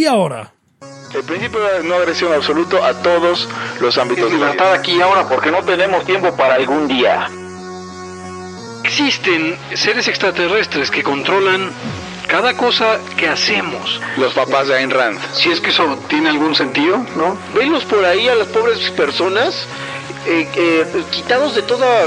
y ahora. El principio de no agresión absoluto a todos los ámbitos Es de la libertad aquí y ahora porque no tenemos tiempo para algún día. Existen seres extraterrestres que controlan cada cosa que hacemos. Los papás de Ayn Rand. Si es que eso tiene algún sentido, ¿no? Venlos por ahí a las pobres personas eh, eh, quitados de toda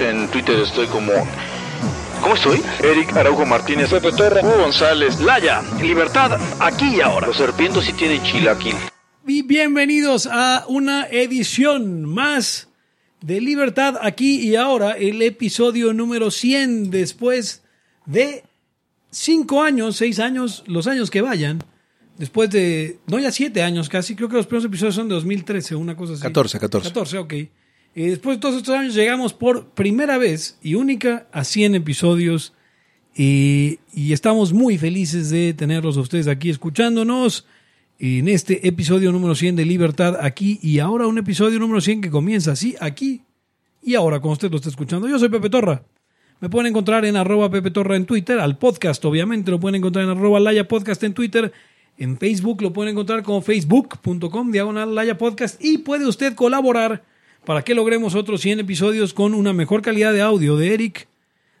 en Twitter estoy como. ¿Cómo estoy? Eric Araujo Martínez, Pepe Torra, Hugo González, Laya, libertad aquí y ahora. Los serpientes sí tienen chilaquil. Y bienvenidos a una edición más de Libertad aquí y ahora, el episodio número 100 después de 5 años, 6 años, los años que vayan. Después de, no ya 7 años casi, creo que los primeros episodios son de 2013, una cosa así. 14, 14. 14, ok. Y después de todos estos años llegamos por primera vez y única a 100 episodios y, estamos muy felices de tenerlos a ustedes aquí escuchándonos en este episodio número 100 de Libertad aquí y ahora un episodio número 100 que comienza así, aquí y ahora como usted lo está escuchando. Yo soy Pepe Torra. Me pueden encontrar en arroba Pepe Torra en Twitter, al podcast obviamente lo pueden encontrar en arroba Laya Podcast en Twitter, en Facebook lo pueden encontrar como facebook.com diagonal Laya Podcast y puede usted colaborar para que logremos otros 100 episodios con una mejor calidad de audio de Eric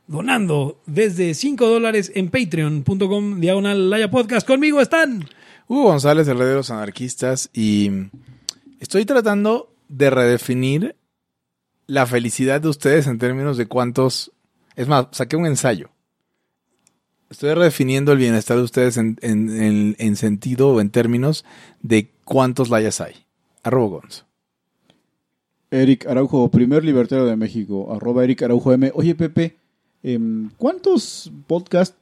donando desde 5 dólares en patreon.com diagonal Laya Podcast. Conmigo están... Hugo González, el rey de los anarquistas, y estoy tratando de redefinir la felicidad de ustedes en términos de cuántos... Es más, saqué un ensayo. Estoy redefiniendo el bienestar de ustedes en, en- en- en sentido o en términos de cuántos layas hay. Arroba Gonzo. Eric Araujo, primer libertario de México, arroba Eric Araujo M. Oye, Pepe, em, ¿cuántos podcasts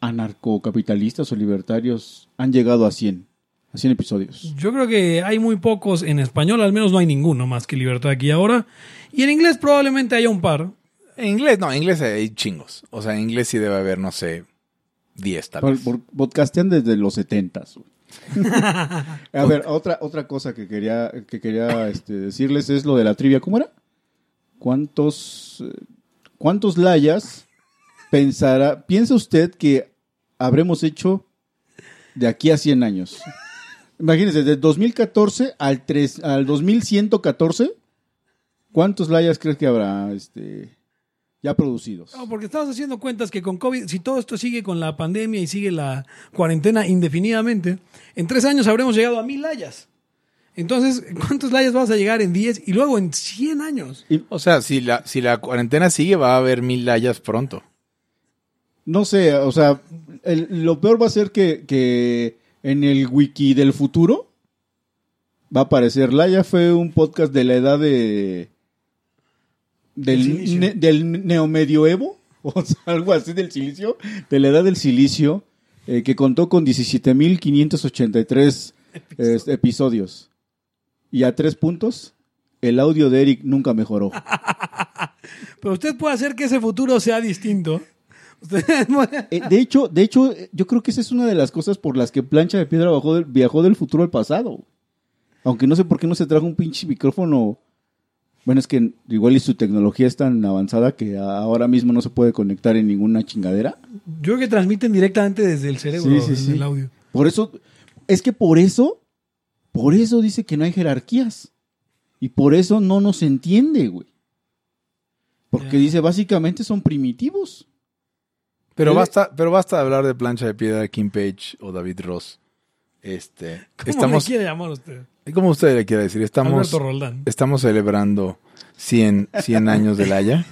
anarcocapitalistas o libertarios han llegado a 100? A 100 episodios. Yo creo que hay muy pocos en español, al menos no hay ninguno más que Libertad aquí ahora. Y en inglés probablemente haya un par. En inglés, no, en inglés hay chingos. O sea, en inglés sí debe haber, no sé, 10 tal Por- vez. por- podcastean desde los 70. A ver, otra, otra cosa que quería, que quería este, decirles es lo de la trivia. ¿Cómo era? ¿Cuántos, cuántos layas pensará, piensa usted que habremos hecho de aquí a 100 años? Imagínense, de 2014 al, 3, al 2114, ¿cuántos layas crees que habrá este, ya producidos? No, porque estamos haciendo cuentas que con COVID, si todo esto sigue con la pandemia y sigue la cuarentena indefinidamente, en tres años habremos llegado a mil layas. Entonces, ¿cuántos layas vas a llegar en 10 y luego en 100 años? O sea, si la, si la cuarentena sigue, va a haber mil layas pronto. No sé, o sea, el- lo peor va a ser que, que en el wiki del futuro va a aparecer Laya fue un podcast de la edad de Del ne- neomedioevo o sea, algo así del silicio, de la edad del silicio eh, que contó con 17.583 eh, episodios y a tres puntos el audio de Eric nunca mejoró. Pero usted puede hacer que ese futuro sea distinto. Eh, de hecho, de hecho, yo creo que esa es una de las cosas por las que Plancha de Piedra del- viajó del futuro al pasado. Aunque no sé por qué no se trajo un pinche micrófono. Bueno, es que igual y su tecnología es tan avanzada que ahora mismo no se puede conectar en ninguna chingadera. Yo creo que transmiten directamente desde el cerebro Sí, sí, desde sí. el audio. Por eso, es que por eso, por eso dice que no hay jerarquías. Y por eso no nos entiende, güey. Porque Ya. dice, básicamente son primitivos. Pero basta, pero basta de hablar de plancha de piedra de Kim Page o David Ross. Este, ¿Cómo estamos, le quiere llamar usted? Como usted le quiere decir, estamos, Alberto Roldán. estamos celebrando 100, 100 años de Laya,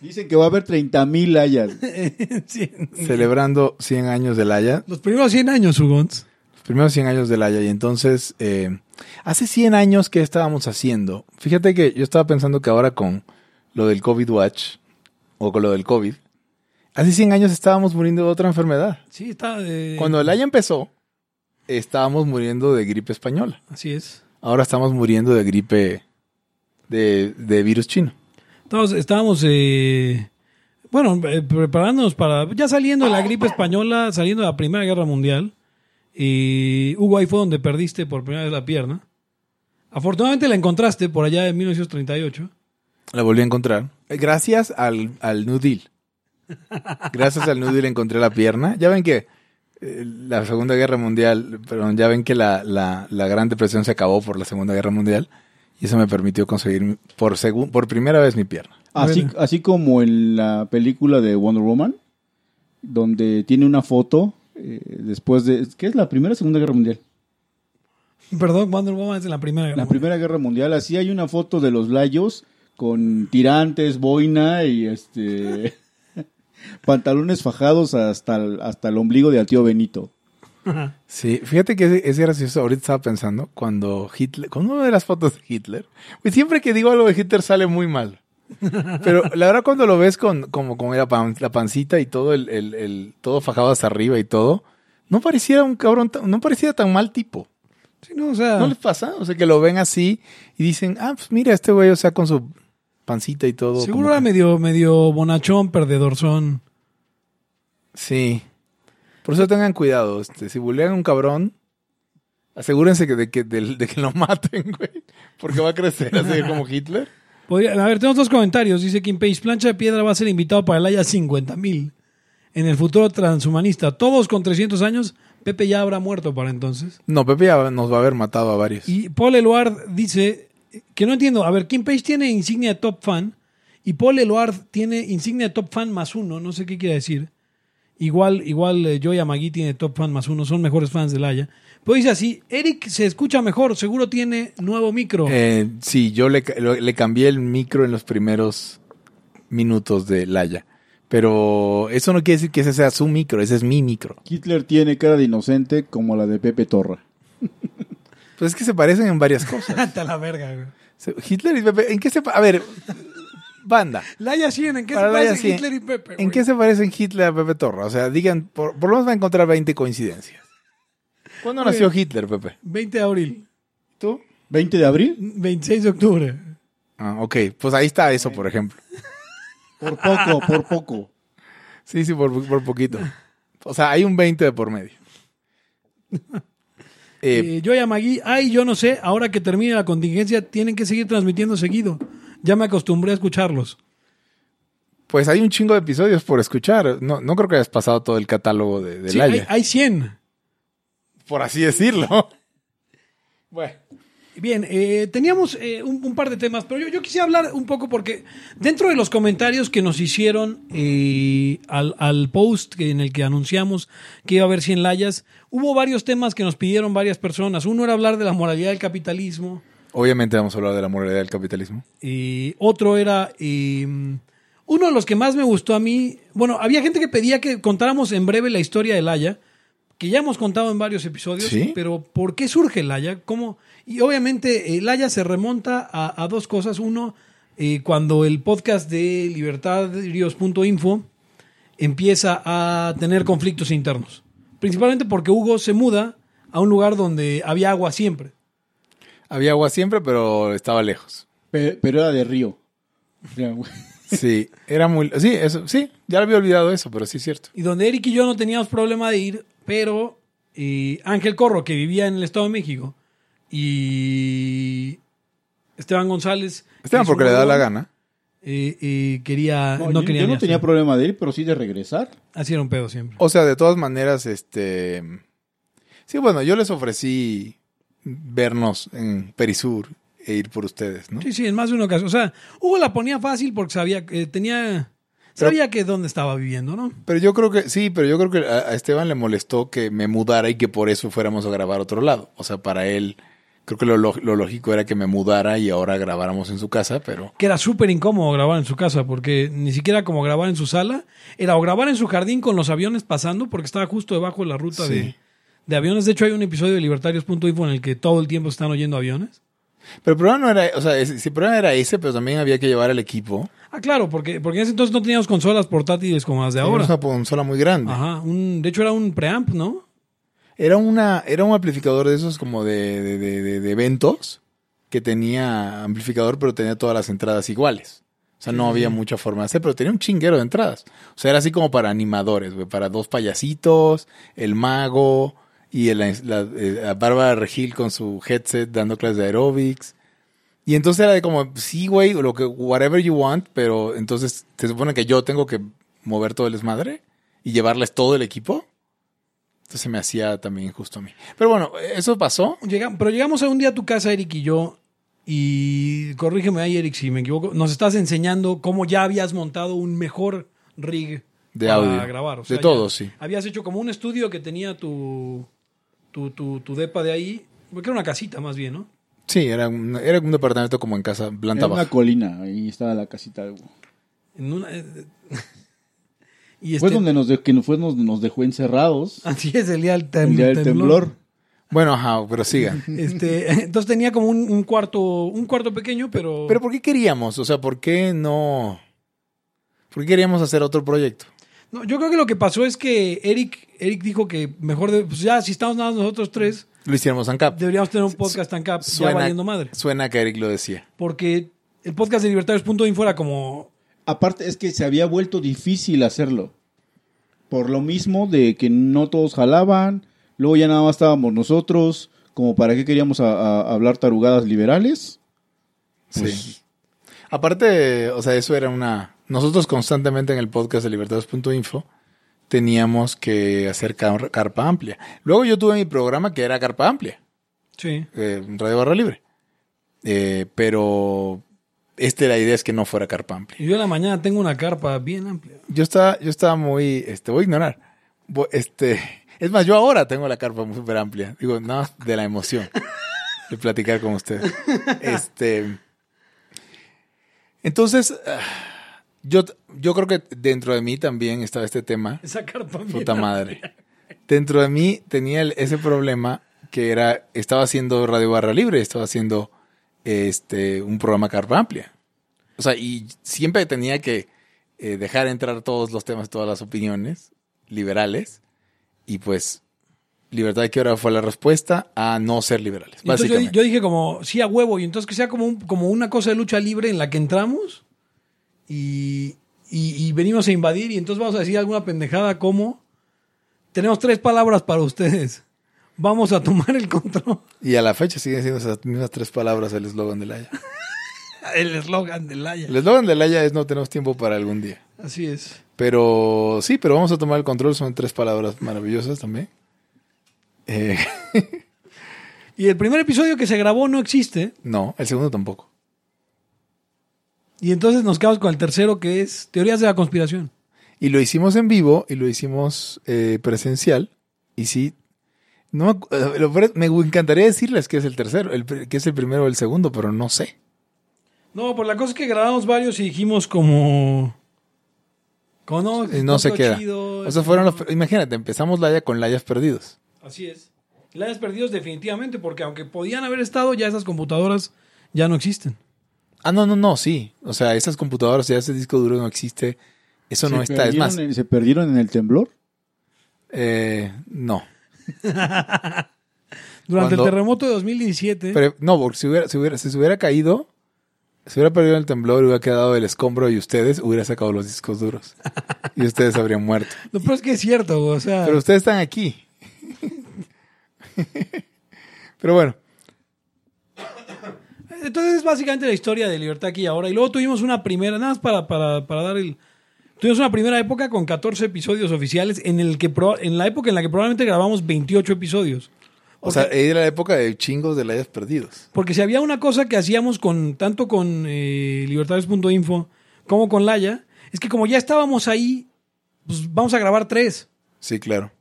Dicen que va a haber 30 mil hayas. Celebrando 100 años de Laya, Los primeros 100 años, Hugons. los primeros 100 años de Laya, y entonces, eh, hace 100 años, ¿qué estábamos haciendo? Fíjate que yo estaba pensando que ahora con lo del COVID Watch, o con lo del COVID, hace 100 años estábamos muriendo de otra enfermedad. Sí, está. eh, Cuando el Laya empezó, estábamos muriendo de gripe española. Así es. Ahora estamos muriendo de gripe de, de virus chino. Estábamos, estábamos, eh, bueno, eh, preparándonos para, ya saliendo de la gripe española, saliendo de la Primera Guerra Mundial. Y Hugo, ahí fue donde perdiste por primera vez la pierna. Afortunadamente la encontraste por allá en 1938. La volví a encontrar. Eh, Gracias al, al New Deal. Gracias al New Deal encontré la pierna. Ya ven que la Segunda Guerra Mundial, perdón, ya ven que la, la, la Gran Depresión se acabó por la Segunda Guerra Mundial. Y eso me permitió conseguir por, segun- por primera vez mi pierna. Así, Bueno. así como en la película de Wonder Woman, donde tiene una foto eh, después de... ¿Qué es la Primera o Segunda Guerra Mundial? Perdón, Wonder Woman es de la Primera Guerra La Mundial. Primera Guerra Mundial, así hay una foto de los layos con tirantes, boina y este pantalones fajados hasta el, hasta el ombligo de al tío Benito. Sí, fíjate que es, es gracioso. Ahorita estaba pensando cuando Hitler, cuando uno de las fotos de Hitler, pues siempre que digo algo de Hitler sale muy mal. Pero la verdad cuando lo ves con como con la, pan- la pancita y todo el, el- el- todo fajado hacia arriba y todo, no pareciera un cabrón, no parecía tan mal tipo. Sí, no, o sea, ¿No les pasa? O sea, que lo ven así y dicen, ah, pues mira, este güey, o sea, con su pancita y todo. seguro era que- medio, medio bonachón, perdedorzón. Sí. Por eso tengan cuidado. Este, si bulean a un cabrón, asegúrense que de, que, de que lo maten, güey. Porque va a crecer así como Hitler. Podría- a ver, tenemos dos comentarios. Dice Kim Page, Plancha de Piedra va a ser invitado para el Haya 50 mil en el futuro transhumanista. Todos con 300 años. Pepe ya habrá muerto para entonces. No, Pepe ya nos va a haber matado a varios. Y Paul Eluard dice que no entiendo. A ver, Kim Page tiene insignia de top fan y Paul Eluard tiene insignia de top fan más uno. No sé qué quiere decir. Igual, igual eh, Joy Amagui tiene top fan más uno. Son mejores fans del Haya. Pero dice así, Eric se escucha mejor. Seguro tiene nuevo micro. Eh, sí, yo le, le cambié el micro en los primeros minutos de Laya. Pero eso no quiere decir que ese sea su micro, ese es mi micro. Hitler tiene cara de inocente como la de Pepe Torra. Pues es que se parecen en varias cosas. Hasta la verga, güey. Hitler y Pepe, ¿en qué se A ver, banda. Laya 100, ¿en qué Para se Laya parecen 100, Hitler y Pepe? ¿En qué se parecen Hitler a Pepe Torra? O sea, digan, por, por lo menos va a encontrar 20 coincidencias. ¿Cuándo nació. Hitler, Pepe? 20 de abril, ¿Tú? ¿20 de abril? 26 de octubre. Ah, ok. Pues ahí está eso, por ejemplo. Por poco, por poco. Sí, sí, por, por poquito. O sea, hay un 20 de por medio. Eh, Eh, yo y Amagui, ay, yo no sé, ahora que termine la contingencia, tienen que seguir transmitiendo seguido. Ya me acostumbré a escucharlos. pues hay un chingo de episodios por escuchar. No, no creo que hayas pasado todo el catálogo de, de Sí, hay, hay 100. Por así decirlo. Bueno. Bien, eh, teníamos eh, un, un par de temas, pero yo, yo quisiera hablar un poco porque dentro de los comentarios que nos hicieron eh, al, al post en el que anunciamos que iba a haber 100 layas, hubo varios temas que nos pidieron varias personas. Uno era hablar de la moralidad del capitalismo, Obviamente vamos a hablar de la moralidad del capitalismo. y otro era... eh, uno de los que más me gustó a mí, bueno, había gente que pedía que contáramos en breve la historia de Laya, que ya hemos contado en varios episodios, ¿Sí? pero ¿por qué surge Laya? ¿Cómo? Y obviamente el Laya se remonta a, a dos cosas. Uno, eh, cuando el podcast de libertadrios.info empieza a tener conflictos internos. Principalmente porque Hugo se muda a un lugar donde había agua siempre. Había agua siempre, pero estaba lejos. Pe- Pero era de río. Sí, era muy... Sí, eso, sí, ya había olvidado eso, pero sí es cierto. Y donde Eric y yo no teníamos problema de ir, pero eh, Ángel Corro, que vivía en el Estado de México, y Esteban González. Esteban, que es porque le da la gana. eh, eh, quería. No, No, yo, quería yo no tenía hacer. problema de ir, pero sí de regresar. Así era un pedo siempre. O sea, de todas maneras, este... Sí, bueno, yo les ofrecí vernos en Perisur e ir por ustedes, ¿no? Sí, sí, en más de una ocasión. O sea, Hugo la ponía fácil porque sabía que tenía. Sabía que dónde estaba viviendo, ¿no? Pero yo creo que, sí, pero yo creo que a, a Esteban le molestó que me mudara y que por eso fuéramos a grabar a otro lado. O sea, para él, creo que lo, lo- lo lógico era que me mudara y ahora grabáramos en su casa, pero... Que era súper incómodo grabar en su casa porque ni siquiera como grabar en su sala. Era o grabar en su jardín con los aviones pasando porque estaba justo debajo de la ruta Sí. de, de aviones. De hecho, hay un episodio de Libertarios.info en el que todo el tiempo están oyendo aviones. Pero el problema no era, o sea, sí, el problema era ese, pero también había que llevar el equipo. Ah, claro, porque, porque en ese entonces no teníamos consolas portátiles como las de ahora. Es una consola muy grande. Ajá, un, de hecho era un preamp, ¿no? Era, una, era un amplificador de esos como de, de, de- de- de eventos que tenía amplificador, pero tenía todas las entradas iguales. O sea, no había mucha forma de hacer, pero tenía un chinguero de entradas. O sea, era así como para animadores, güey, para dos payasitos, el mago y el- la, eh, la Bárbara Regil con su headset dando clases de aerobics. Y entonces era de como, sí, güey, lo que, whatever you want, pero entonces te supone que yo tengo que mover todo el desmadre y llevarles todo el equipo. Entonces se me hacía también injusto a mí. Pero bueno, eso pasó. Llega- pero llegamos a un día a tu casa, Eric y yo, y corrígeme ahí, Eric, si me equivoco, nos estás enseñando cómo ya habías montado un mejor rig De para audio. grabar. O De todo, sí. Habías hecho como un estudio que tenía tu, tu, tu, tu depa de ahí, porque era una casita más bien, ¿no? Sí, era un, era un departamento como en casa, planta Era una baja. colina, ahí estaba la casita. de- En una, eh, y Fue este- donde nos, de- que nos, fue, nos, nos dejó encerrados Así es, el día del, tem- el día del temblor. Bueno, ajá, pero siga. Este, entonces tenía como un, un cuarto, un cuarto pequeño, pero... Pero ¿por qué queríamos? O sea, ¿por qué no? ¿Por qué queríamos hacer otro proyecto? No, yo creo que lo que pasó es que Eric, Eric dijo que mejor, de, pues ya, si estamos nada más nosotros tres, Lo hiciéramos en cap. deberíamos tener un podcast tan cap, ya valiendo madre. suena que Eric lo decía. Porque el podcast de Libertarios.info era como... Aparte es que se había vuelto difícil hacerlo. Por lo mismo de que no todos jalaban, luego ya nada más estábamos nosotros, como para qué queríamos a- a- hablar tarugadas liberales. Pues, Sí. Aparte, o sea, eso era una... Nosotros constantemente en el podcast de libertades.info teníamos que hacer car- carpa amplia. Luego yo tuve mi programa que era carpa amplia, Sí. eh, Radio Barra Libre. Eh, pero esta la idea es que no fuera carpa amplia. Y yo en la mañana tengo una carpa bien amplia. Yo estaba, yo estaba muy, este, voy a ignorar. Este, es más, yo ahora tengo la carpa súper amplia. Digo, nada más de la emoción de platicar con ustedes. Este, entonces, ah, yo, yo creo que dentro de mí también estaba este tema. Esa carpa Puta madre. Dentro de mí tenía el- ese problema que era, estaba haciendo Radio Barra Libre, estaba haciendo este, un programa carpa amplia. O sea, y siempre tenía que eh, dejar entrar todos los temas, todas las opiniones liberales. Y pues, libertad de qué hora fue la respuesta a no ser liberales. Entonces yo, yo dije como, sí a huevo, y entonces que sea como, un- como una cosa de lucha libre en la que entramos y, y- y venimos a invadir y entonces vamos a decir alguna pendejada como, tenemos tres palabras para ustedes, vamos a tomar el control. Y a la fecha siguen siendo esas mismas tres palabras el eslogan de Laya. El eslogan de Laia. El eslogan de Laya es no tenemos tiempo para algún día. Así es. Pero sí, pero vamos a tomar el control. Son tres palabras maravillosas también. Eh, Y el primer episodio que se grabó no existe no, el segundo tampoco. Y entonces nos quedamos con el tercero que es teorías de la conspiración. Y lo hicimos en vivo y lo hicimos eh, presencial. Y sí, no me, eh, encantaría decirles que es el tercero, el, que es el primero o el segundo, pero no sé. No, por la cosa es que grabamos varios y dijimos como... como no, Eh, no se queda. chido, O sea, fueron los, imagínate, empezamos Laya con Layas perdidos. Así es. La hayas perdido definitivamente porque aunque podían haber estado, ya esas computadoras ya no existen. Ah, no, no, no, sí. O sea, esas computadoras, ya ese disco duro no existe. Eso no ¿Se está. Es perdieron más, en- ¿Se perdieron en el temblor? eh, no. Durante Cuando- el terremoto de 2017, Pero, no, porque si, hubiera, si, hubiera, si se hubiera caído, si hubiera perdido el temblor, hubiera quedado el escombro y ustedes hubiera sacado los discos duros. y ustedes habrían muerto. lo peor es que es cierto, o sea, Pero ustedes están aquí. Pero bueno, entonces es básicamente la historia de Libertad aquí y ahora. Y luego tuvimos una primera, nada más para, para, para dar el... Tuvimos una primera época con 14 episodios oficiales en, el que pro- en la época en la que probablemente grabamos 28 episodios. o sea, era la época de chingos de layas perdidos. Porque si había una cosa que hacíamos con tanto con eh, libertades.info como con Laya, es que como ya estábamos ahí, pues vamos a grabar tres. Sí, claro.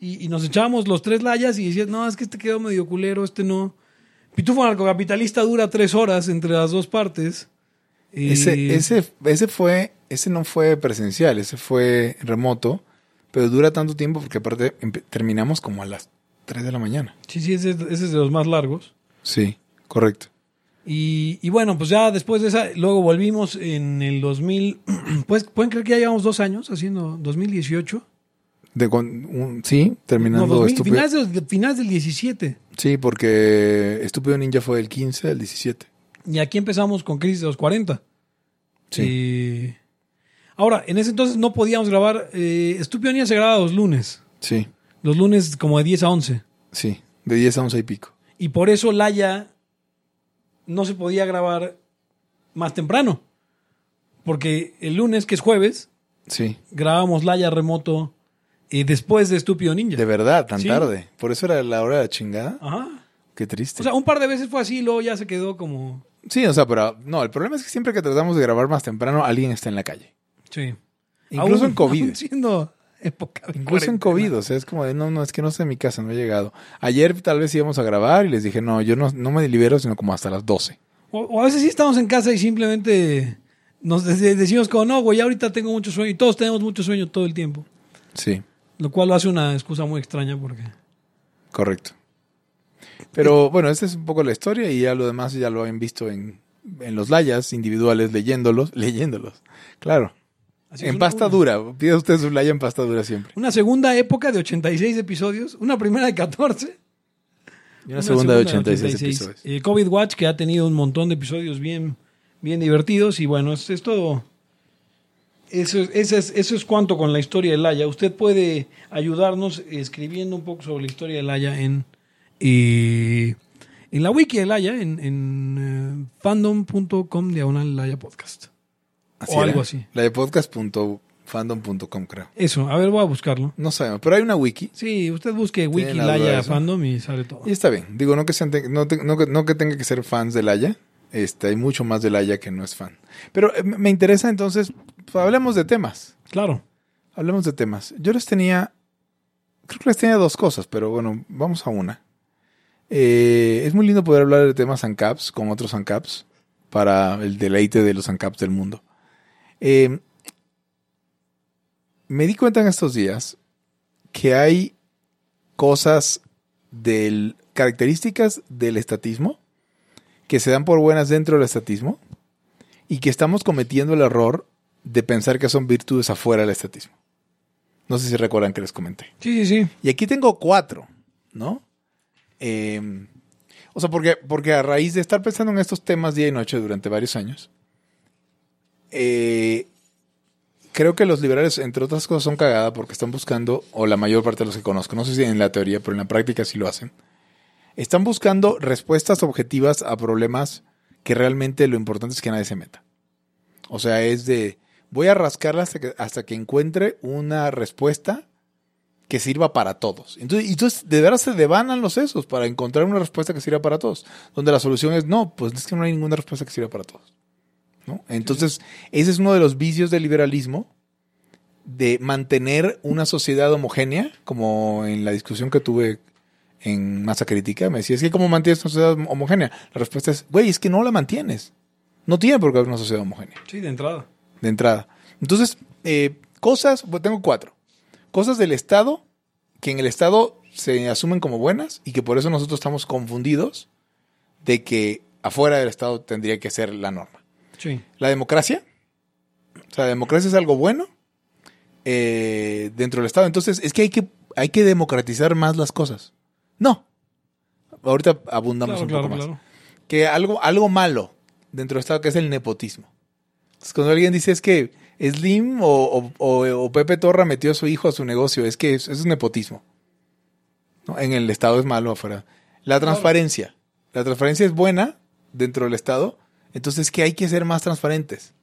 Y, y nos echábamos los tres layas y decías, no, es que este quedó medio culero, este no. Pitufo Narcocapitalista dura tres horas entre las dos partes. Y- Ese, ese, ese fue, ese no fue presencial, ese fue remoto, pero dura tanto tiempo porque aparte terminamos como a las 3 de la mañana. Sí, sí, ese, ese es de los más largos. Sí, correcto. Y, y bueno, pues ya después de esa, luego volvimos en el 2000, pues pueden creer que ya llevamos dos años haciendo 2018. De con, un- sí, terminando No, 2000, Estúpido. finales, del, finales del 17. Sí, porque Estúpido Ninja fue el 15 al 17. Y aquí empezamos con Crisis de los 40. Sí. Y- Ahora, en ese entonces no podíamos grabar. Eh, Estúpido Ninja se grababa los lunes. Sí, Los lunes como de 10 a 11. sí. De 10 a 11 y pico. Y por eso Laya no se podía grabar más temprano. Porque el lunes, que es jueves, Sí. grabábamos Laya remoto eh, después de Estúpido Ninja. De verdad, tan Sí. tarde. Por eso era la hora de la chingada. Ajá. Qué triste. O sea, un par de veces fue así y luego ya se quedó como... sí, o sea, pero no, el problema es que siempre que tratamos de grabar más temprano, alguien está en la calle. Sí. Incluso Aún- en COVID. aún siendo época de Incluso en. COVID, o sea, es como de, no, no, es que no en mi casa, no he llegado. Ayer tal vez íbamos a grabar y les dije, no, yo no, no me libero sino como hasta las 12. O, o a veces sí estamos en casa y simplemente nos de- decimos como, no, güey, ahorita tengo mucho sueño. Y todos tenemos mucho sueño todo el tiempo. Sí, Lo cual lo hace una excusa muy extraña porque... correcto. Pero bueno, esta es un poco la historia y ya lo demás ya lo han visto en, en los layas individuales, leyéndolos, leyéndolos. Claro. Así en una- pasta dura. Pide usted su laya en pasta dura siempre. Una segunda época de 86 episodios, una primera de 14. Y una, segunda, de 86, 86. episodios. Eh, COVID Watch, que ha tenido un montón de episodios bien, bien divertidos. Y bueno, es, es todo. Eso, es- eso, es, eso es cuanto con la historia de Laia. Usted puede ayudarnos escribiendo un poco sobre la historia de Laia en, eh, en la wiki de Laia, en, en eh, fandom.com diagonal Laia Podcast. Así o era. algo así. La de podcast.fandom.com, creo. Eso, a ver, voy a buscarlo. No sabemos, pero hay una wiki. Sí, usted busque wiki la duda de Laia eso? Fandom y sale todo. Y está bien. Digo, no que, sean te- no, te- no que, no que tenga que ser fans de Laia. Este, hay mucho más de Laia que no es fan. Pero eh, me me interesa entonces, pues, hablemos de temas. Claro. Hablemos de temas. Yo les tenía, creo que les tenía dos cosas, pero bueno, vamos a una. Eh, es muy lindo poder hablar de temas ANCAPs con otros ANCAPs para el deleite de los ANCAPs del mundo. Eh, me di cuenta en estos días que hay cosas del características del estatismo que se dan por buenas dentro del estatismo y que estamos cometiendo el error de pensar que son virtudes afuera del estatismo. No sé si recuerdan que les comenté. Sí, sí, sí. Y aquí tengo cuatro, ¿no? Eh, o sea, porque, porque a raíz de estar pensando en estos temas día y noche durante varios años, eh, creo que los liberales, entre otras cosas, son cagada porque están buscando, o la mayor parte de los que conozco, no sé si en la teoría, pero en la práctica sí lo hacen, están buscando respuestas objetivas a problemas que realmente lo importante es que nadie se meta. O sea, es de, voy a rascarla hasta que, hasta que encuentre una respuesta que sirva para todos. Entonces, y entonces de verdad se devanan los sesos para encontrar una respuesta que sirva para todos. Donde la solución es, no, pues es que no hay ninguna respuesta que sirva para todos. ¿no? Entonces, ese es uno de los vicios del liberalismo, de mantener una sociedad homogénea, como en la discusión que tuve en Masa Crítica, me decía, es que ¿cómo mantienes una sociedad homogénea? La respuesta es, güey, es que no la mantienes. No tiene por qué haber una sociedad homogénea Sí, de entrada. de entrada. Entonces, eh, cosas, bueno, tengo cuatro. Cosas del Estado que en el Estado se asumen como buenas y que por eso nosotros estamos confundidos de que afuera del Estado tendría que ser la norma. Sí. La democracia, o sea, la democracia es algo bueno eh, dentro del Estado. Entonces, es que hay que, hay que democratizar más las cosas. No. Ahorita abundamos Claro, un claro, poco más claro. que algo, algo malo dentro del Estado que es el nepotismo. Entonces, cuando alguien dice es que Slim o, o- Pepe Torra metió a su hijo a su negocio, es que es- eso es nepotismo. ¿No? En el Estado es malo afuera. La transparencia. La transparencia es buena dentro del Estado, entonces que hay que ser más transparentes.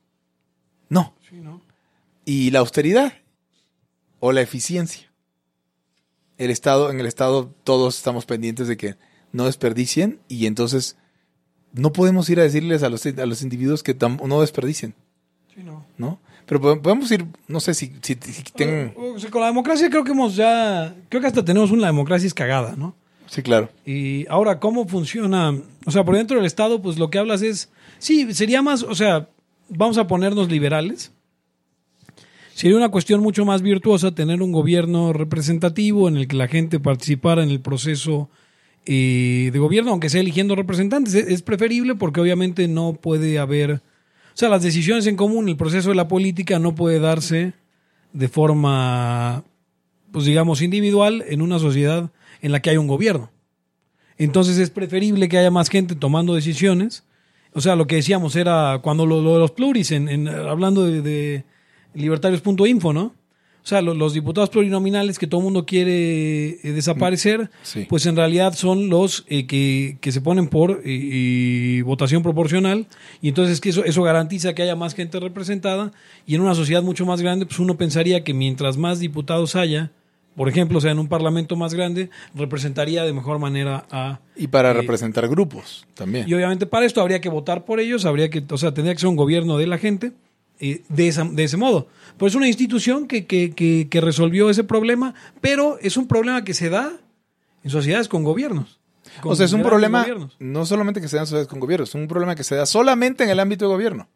No. Sí, ¿no? Y la austeridad o la eficiencia. El Estado, en el Estado todos estamos pendientes de que no desperdicien y entonces no podemos ir a decirles a los, a los individuos que no desperdicien, Sí, ¿no? ¿no? Pero po- podemos ir, no sé si, si, si tengan... O sea, con la democracia creo que hemos ya... Creo que hasta tenemos una democracia es cagada, ¿no? Sí, claro. Y ahora, ¿cómo funciona? O sea, por dentro del Estado, pues lo que hablas es... Sí, sería más... O sea, vamos a ponernos liberales. Sería una cuestión mucho más virtuosa tener un gobierno representativo en el que la gente participara en el proceso eh, de gobierno, aunque sea eligiendo representantes. Es, es preferible porque obviamente no puede haber... O sea, las decisiones en común, el proceso de la política no puede darse de forma pues digamos, individual en una sociedad en la que hay un gobierno. Entonces es preferible que haya más gente tomando decisiones. O sea, lo que decíamos era cuando lo, de los pluris, en, en- hablando de libertarios.info, ¿no? O sea, lo- los diputados plurinominales que todo el mundo quiere eh, desaparecer, Sí. pues en realidad son los eh, que, que se ponen por eh, y votación proporcional. Y entonces que eso, eso garantiza que haya más gente representada. Y en una sociedad mucho más grande, pues uno pensaría que mientras más diputados haya, por ejemplo, o sea, en un parlamento más grande, representaría de mejor manera a... Y para Eh, representar grupos también. Y obviamente para esto habría que votar por ellos, habría que, o sea, tendría que ser un gobierno de la gente eh, de, esa- de ese modo. Pues es una institución que, que, que, que resolvió ese problema, pero es un problema que se da en sociedades con gobiernos. con o sea, es un problema no solamente que se da en sociedades con gobiernos, es un problema que se da solamente en el ámbito de gobierno.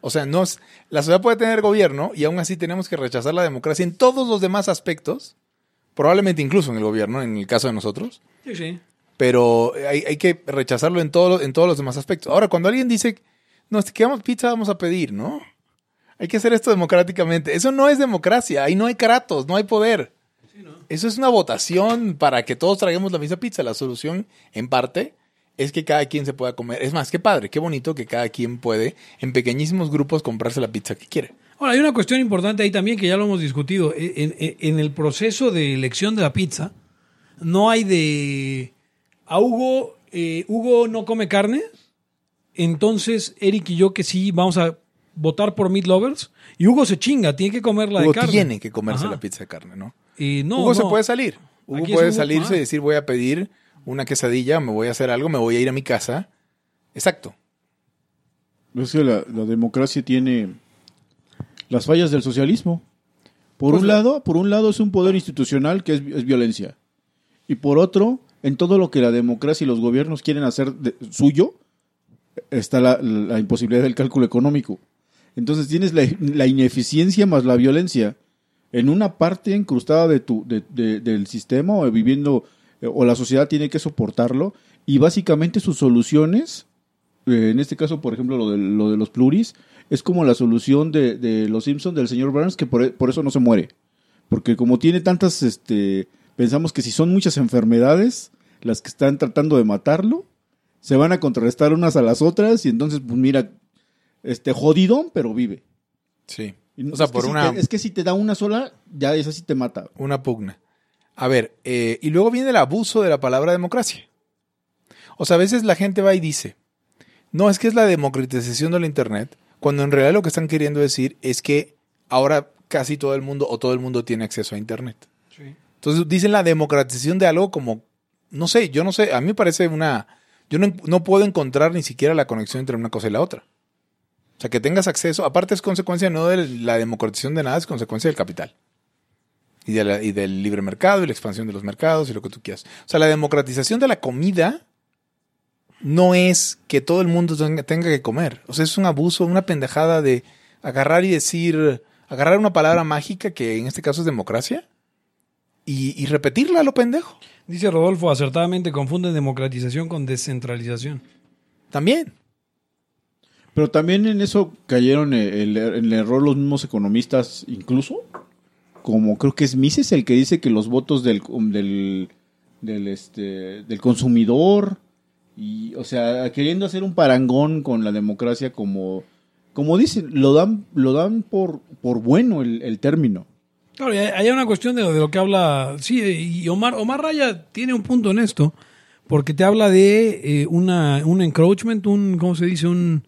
O sea, no es, la sociedad puede tener gobierno y aún así tenemos que rechazar la democracia en todos los demás aspectos, probablemente incluso en el gobierno, en el caso de nosotros, Sí, sí. pero hay, hay que rechazarlo en, todo, en todos los demás aspectos. Ahora, cuando alguien dice, no, si queremos pizza, vamos a pedir, ¿no? Hay que hacer esto democráticamente. Eso no es democracia, ahí no hay kratos, no hay poder. Eso es una votación para que todos traguemos la misma pizza. La solución, en parte, es que cada quien se pueda comer. Es más, qué padre, qué bonito que cada quien puede, en pequeñísimos grupos, comprarse la pizza que quiere. Ahora, hay una cuestión importante ahí también que ya lo hemos discutido. E, En, en- en el proceso de elección de la pizza, no hay de. A Hugo, eh, Hugo no come carne, entonces Eric y yo que sí vamos a votar por Meat Lovers, y Hugo se chinga, tiene que comer la Hugo de carne. tiene que comerse Ajá. la pizza de carne, ¿no? Y no, Hugo se puede salir. Hugo Aquí puede Hugo, salirse ah. y decir, voy a pedir una quesadilla, me voy a hacer algo, me voy a ir a mi casa. Exacto. Es que la, la democracia tiene las fallas del socialismo. Por Pues un la- lado, por un lado es un poder institucional que es, es violencia. Y por otro, en todo lo que la democracia y los gobiernos quieren hacer de- suyo, está la, la imposibilidad del cálculo económico. Entonces tienes la, ineficiencia más la violencia en una parte incrustada de tu, de- de- del sistema o viviendo, eh, o la sociedad tiene que soportarlo, y básicamente sus soluciones eh, en este caso, por ejemplo, lo de, lo de los pluris, es como la solución de, los Simpsons del señor Burns, que por, por eso no se muere. Porque como tiene tantas, este, pensamos que si son muchas enfermedades las que están tratando de matarlo, se van a contrarrestar unas a las otras y entonces, pues mira, este, jodidón, pero vive. Sí. O sea, es que por si una, te- es que si te da una sola, ya esa sí te mata. una pugna. A ver, eh, y luego viene el abuso de la palabra democracia. O sea, a veces la gente va y dice, no, es que es la democratización del Internet, cuando en realidad lo que están queriendo decir es que ahora casi todo el mundo o todo el mundo tiene acceso a Internet. Entonces dicen la democratización de algo como, no sé, yo no sé, a mí me parece una, yo no, no puedo encontrar ni siquiera la conexión entre una cosa y la otra. O sea, que tengas acceso, aparte es consecuencia no de la democratización de nada, es consecuencia del capital. Y, de la- y del libre mercado y la expansión de los mercados y lo que tú quieras. O sea, la democratización de la comida no es que todo el mundo tenga, que comer. O sea, es un abuso, una pendejada de agarrar y decir, agarrar una palabra mágica que en este caso es democracia y, y repetirla a lo pendejo. Dice Rodolfo, acertadamente confunden democratización con descentralización. También. Pero también en eso cayeron eh, el, el error los mismos economistas, incluso, como creo que es Mises el que dice que los votos del, del, del, este, del consumidor, y, o sea, queriendo hacer un parangón con la democracia como, como dicen, lo dan, lo dan por, por bueno el, término. Claro, hay una cuestión de, de lo que habla. Sí, y Omar, Omar Raya tiene un punto en esto, porque te habla de eh, una, un encroachment, un, ¿cómo se dice? Un,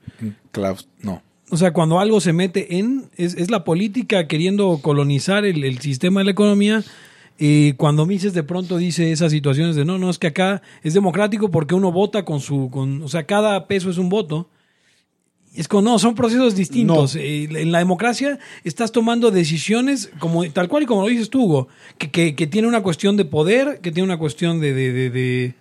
Klaus, no. o sea, cuando algo se mete en, es, es la política queriendo colonizar el, el sistema de la economía. Y cuando Mises de pronto dice esas situaciones de no, no, es que acá es democrático porque uno vota con su, con, o sea, cada peso es un voto. Es como, no, son procesos distintos. No. Eh, en la democracia estás tomando decisiones como tal cual y como lo dices tú, Hugo, que, que, que tiene una cuestión de poder, que tiene una cuestión de, de, de, de,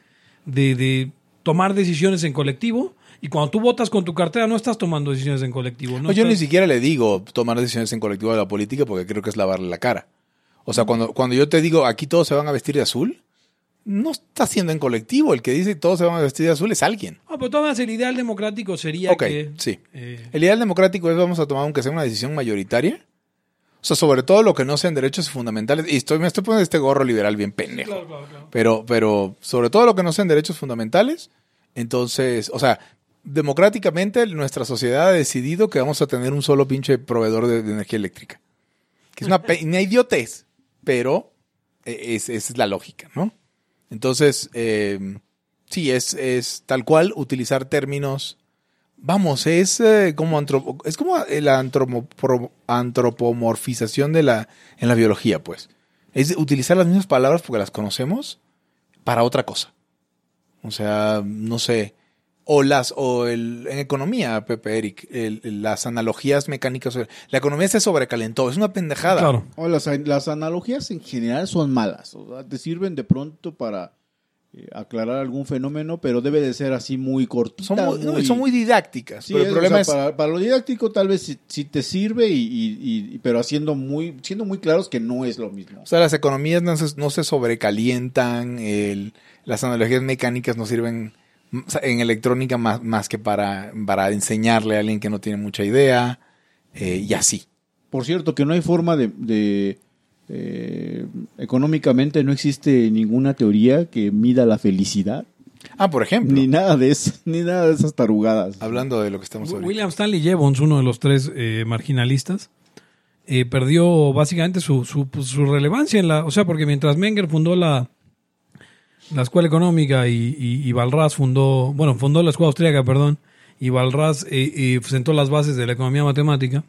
de- de tomar decisiones en colectivo. Y cuando tú votas con tu cartera, no estás tomando decisiones en colectivo. No No, yo ni siquiera le digo tomar decisiones en colectivo de la política porque creo que es lavarle la cara. O sea, cuando, cuando yo te digo aquí todos se van a vestir de azul, no está siendo en colectivo. El que dice todos se van a vestir de azul es alguien. Ah, pero todas el ideal democrático sería Ok, que... sí. eh, El ideal democrático es vamos a tomar aunque sea una decisión mayoritaria. O sea, sobre todo lo que no sean derechos fundamentales. Y estoy, me estoy poniendo este gorro liberal bien pendejo. Pero, pero sobre todo lo que no sean derechos fundamentales, entonces, o sea, democráticamente nuestra sociedad ha decidido que vamos a tener un solo pinche proveedor de, de energía eléctrica. Que es una, idiotez, pero eh, es, esa es la lógica, ¿no? Entonces, eh, sí, es, es tal cual utilizar términos. Vamos, es eh, como antropo- es como la antropo- antropomorfización de la en la biología, pues. Es utilizar las mismas palabras porque las conocemos para otra cosa. O sea, no sé. O las, o el, en economía, Pepe Eric, el- el- las analogías mecánicas. La economía se sobrecalentó, es una pendejada. Claro. O las, las analogías en general son malas. O sea, te sirven de pronto para aclarar algún fenómeno, pero debe de ser así muy cortita. Son muy, no, son muy didácticas. Sí, pero el es, problema o es. para, para lo didáctico tal vez sí, sí te sirve, y, y- y- pero haciendo muy, siendo muy claros que no es lo mismo. O sea, las economías no se, no se sobrecalientan, el- las analogías mecánicas no sirven en electrónica más, más que para, para enseñarle a alguien que no tiene mucha idea, eh, y así. Por cierto, que no hay forma de... de, eh, económicamente no existe ninguna teoría que mida la felicidad, Ah, por ejemplo, ni nada de eso, ni nada de esas tarugadas. hablando de lo que estamos ahorita. William Stanley Jevons, uno de los tres eh, marginalistas, eh, perdió básicamente su, su, pues, su relevancia en la, o sea, porque mientras Menger fundó la, la escuela económica y, y, y Balras fundó, bueno, fundó la escuela austríaca, perdón, y Balras eh, eh, sentó las bases de la economía matemática,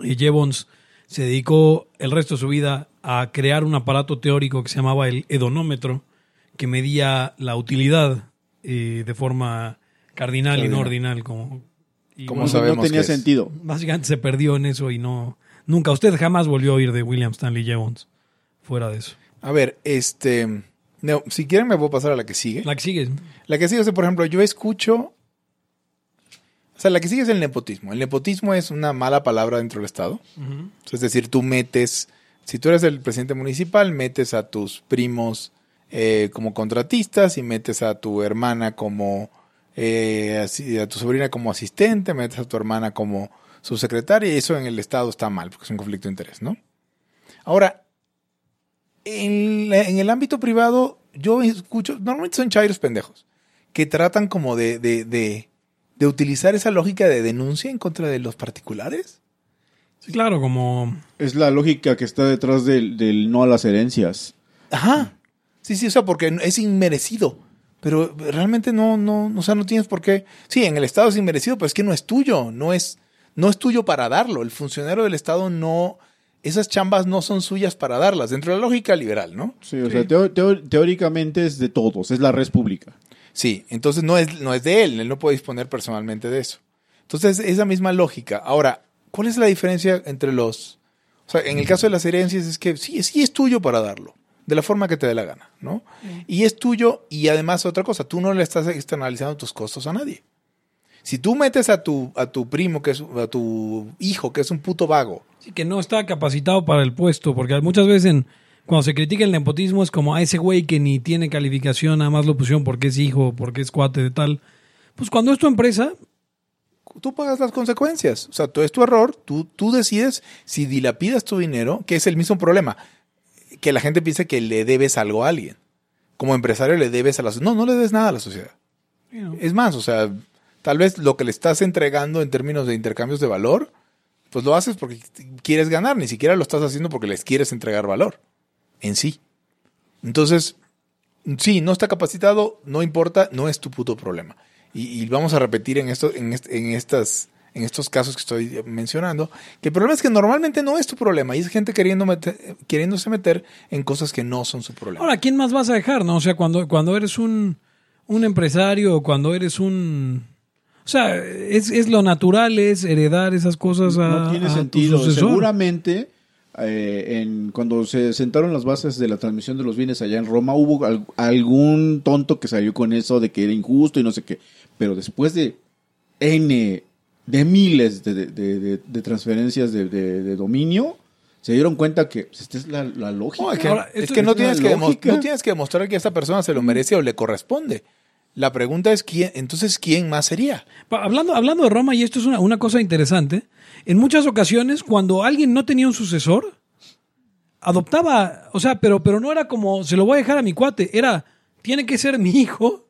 y Jevons se dedicó el resto de su vida a crear un aparato teórico que se llamaba el hedonómetro, que medía la utilidad eh, de forma cardinal y no ordinal, como y Como No- sabemos no tenía que sentido. básicamente se perdió en eso y no nunca usted jamás volvió a oír de William Stanley Jevons fuera de eso. A ver, este. no, si quieren, me puedo pasar a la que sigue. La que sigue. La que sigue es, por ejemplo, yo escucho. O sea, la que sigue es el nepotismo. El nepotismo es una mala palabra dentro del Estado. Es decir, tú metes. Si tú eres el presidente municipal, metes a tus primos eh, como contratistas y metes a tu hermana como. eh, a tu sobrina como asistente, metes a tu hermana como subsecretaria y eso en el Estado está mal porque es un conflicto de interés, ¿no? Ahora, en, la- en el ámbito privado, yo escucho, normalmente son chairos pendejos, que tratan como de, de, de, de utilizar esa lógica de denuncia en contra de los particulares. Sí, claro, como Es la lógica que está detrás del, del no a las herencias. Ajá. Sí, sí, o sea, porque es inmerecido. Pero realmente no, no, o sea, no tienes por qué. Sí, en el Estado es inmerecido, pero es que no es tuyo, no es, no es tuyo para darlo. El funcionario del Estado no, esas chambas no son suyas para darlas, dentro de la lógica liberal, ¿no? Sí, o sea, teóricamente es de todos, es la red pública. Sí, entonces no es, no es de él, él no puede disponer personalmente de eso. Entonces, esa misma lógica. Ahora, ¿cuál es la diferencia entre los... O sea, en el caso de las herencias es que sí, sí es tuyo para darlo, de la forma que te dé la gana, ¿no? Y es tuyo y además otra cosa, tú no le estás externalizando tus costos a nadie. Si tú metes a tu, a tu primo, que es, a tu hijo, que es un puto vago, sí, que no está capacitado para el puesto, porque muchas veces en- cuando se critica el nepotismo es como a ese güey que ni tiene calificación, nada más lo pusieron porque es hijo, porque es cuate de tal. Pues cuando es tu empresa, tú pagas las consecuencias. O sea, tú es tu error, tú, tú decides si dilapidas tu dinero, que es el mismo problema. Que la gente piense que le debes algo a alguien. Como empresario le debes a la sociedad. No, no le debes nada a la sociedad. Es más, o sea, tal vez lo que le estás entregando en términos de intercambios de valor, pues lo haces porque quieres ganar, ni siquiera lo estás haciendo porque les quieres entregar valor en sí. Entonces, sí, no está capacitado, no importa, no es tu puto problema. Y, y vamos a repetir en, esto, en, est- en estas, en estos casos que estoy mencionando, que el problema es que normalmente no es tu problema y es gente queriendo meter- queriéndose meter en cosas que no son su problema. ahora, ¿quién más vas a dejar? no O sea, cuando, cuando eres un, un empresario o cuando eres un... O sea, es, es lo natural, es heredar esas cosas a, no tiene a tu sentido. sucesor. Seguramente, eh, en, cuando se sentaron las bases de la transmisión de los bienes allá en Roma, hubo al- algún tonto que salió con eso de que era injusto y no sé qué. Pero después de N, de miles de, de- de- de- de transferencias de, de- de dominio, se dieron cuenta que pues, esta es la, la lógica. No, es que, Ahora, es esto que no, es tienes que demo- lógica. no tienes que demostrar que esta persona se lo merece o le corresponde. La pregunta es quién, entonces quién más sería. Hablando, hablando de Roma, y esto es una, una cosa interesante, en muchas ocasiones cuando alguien no tenía un sucesor, adoptaba, o sea, pero, pero no era como, se lo voy a dejar a mi cuate, era, tiene que ser mi hijo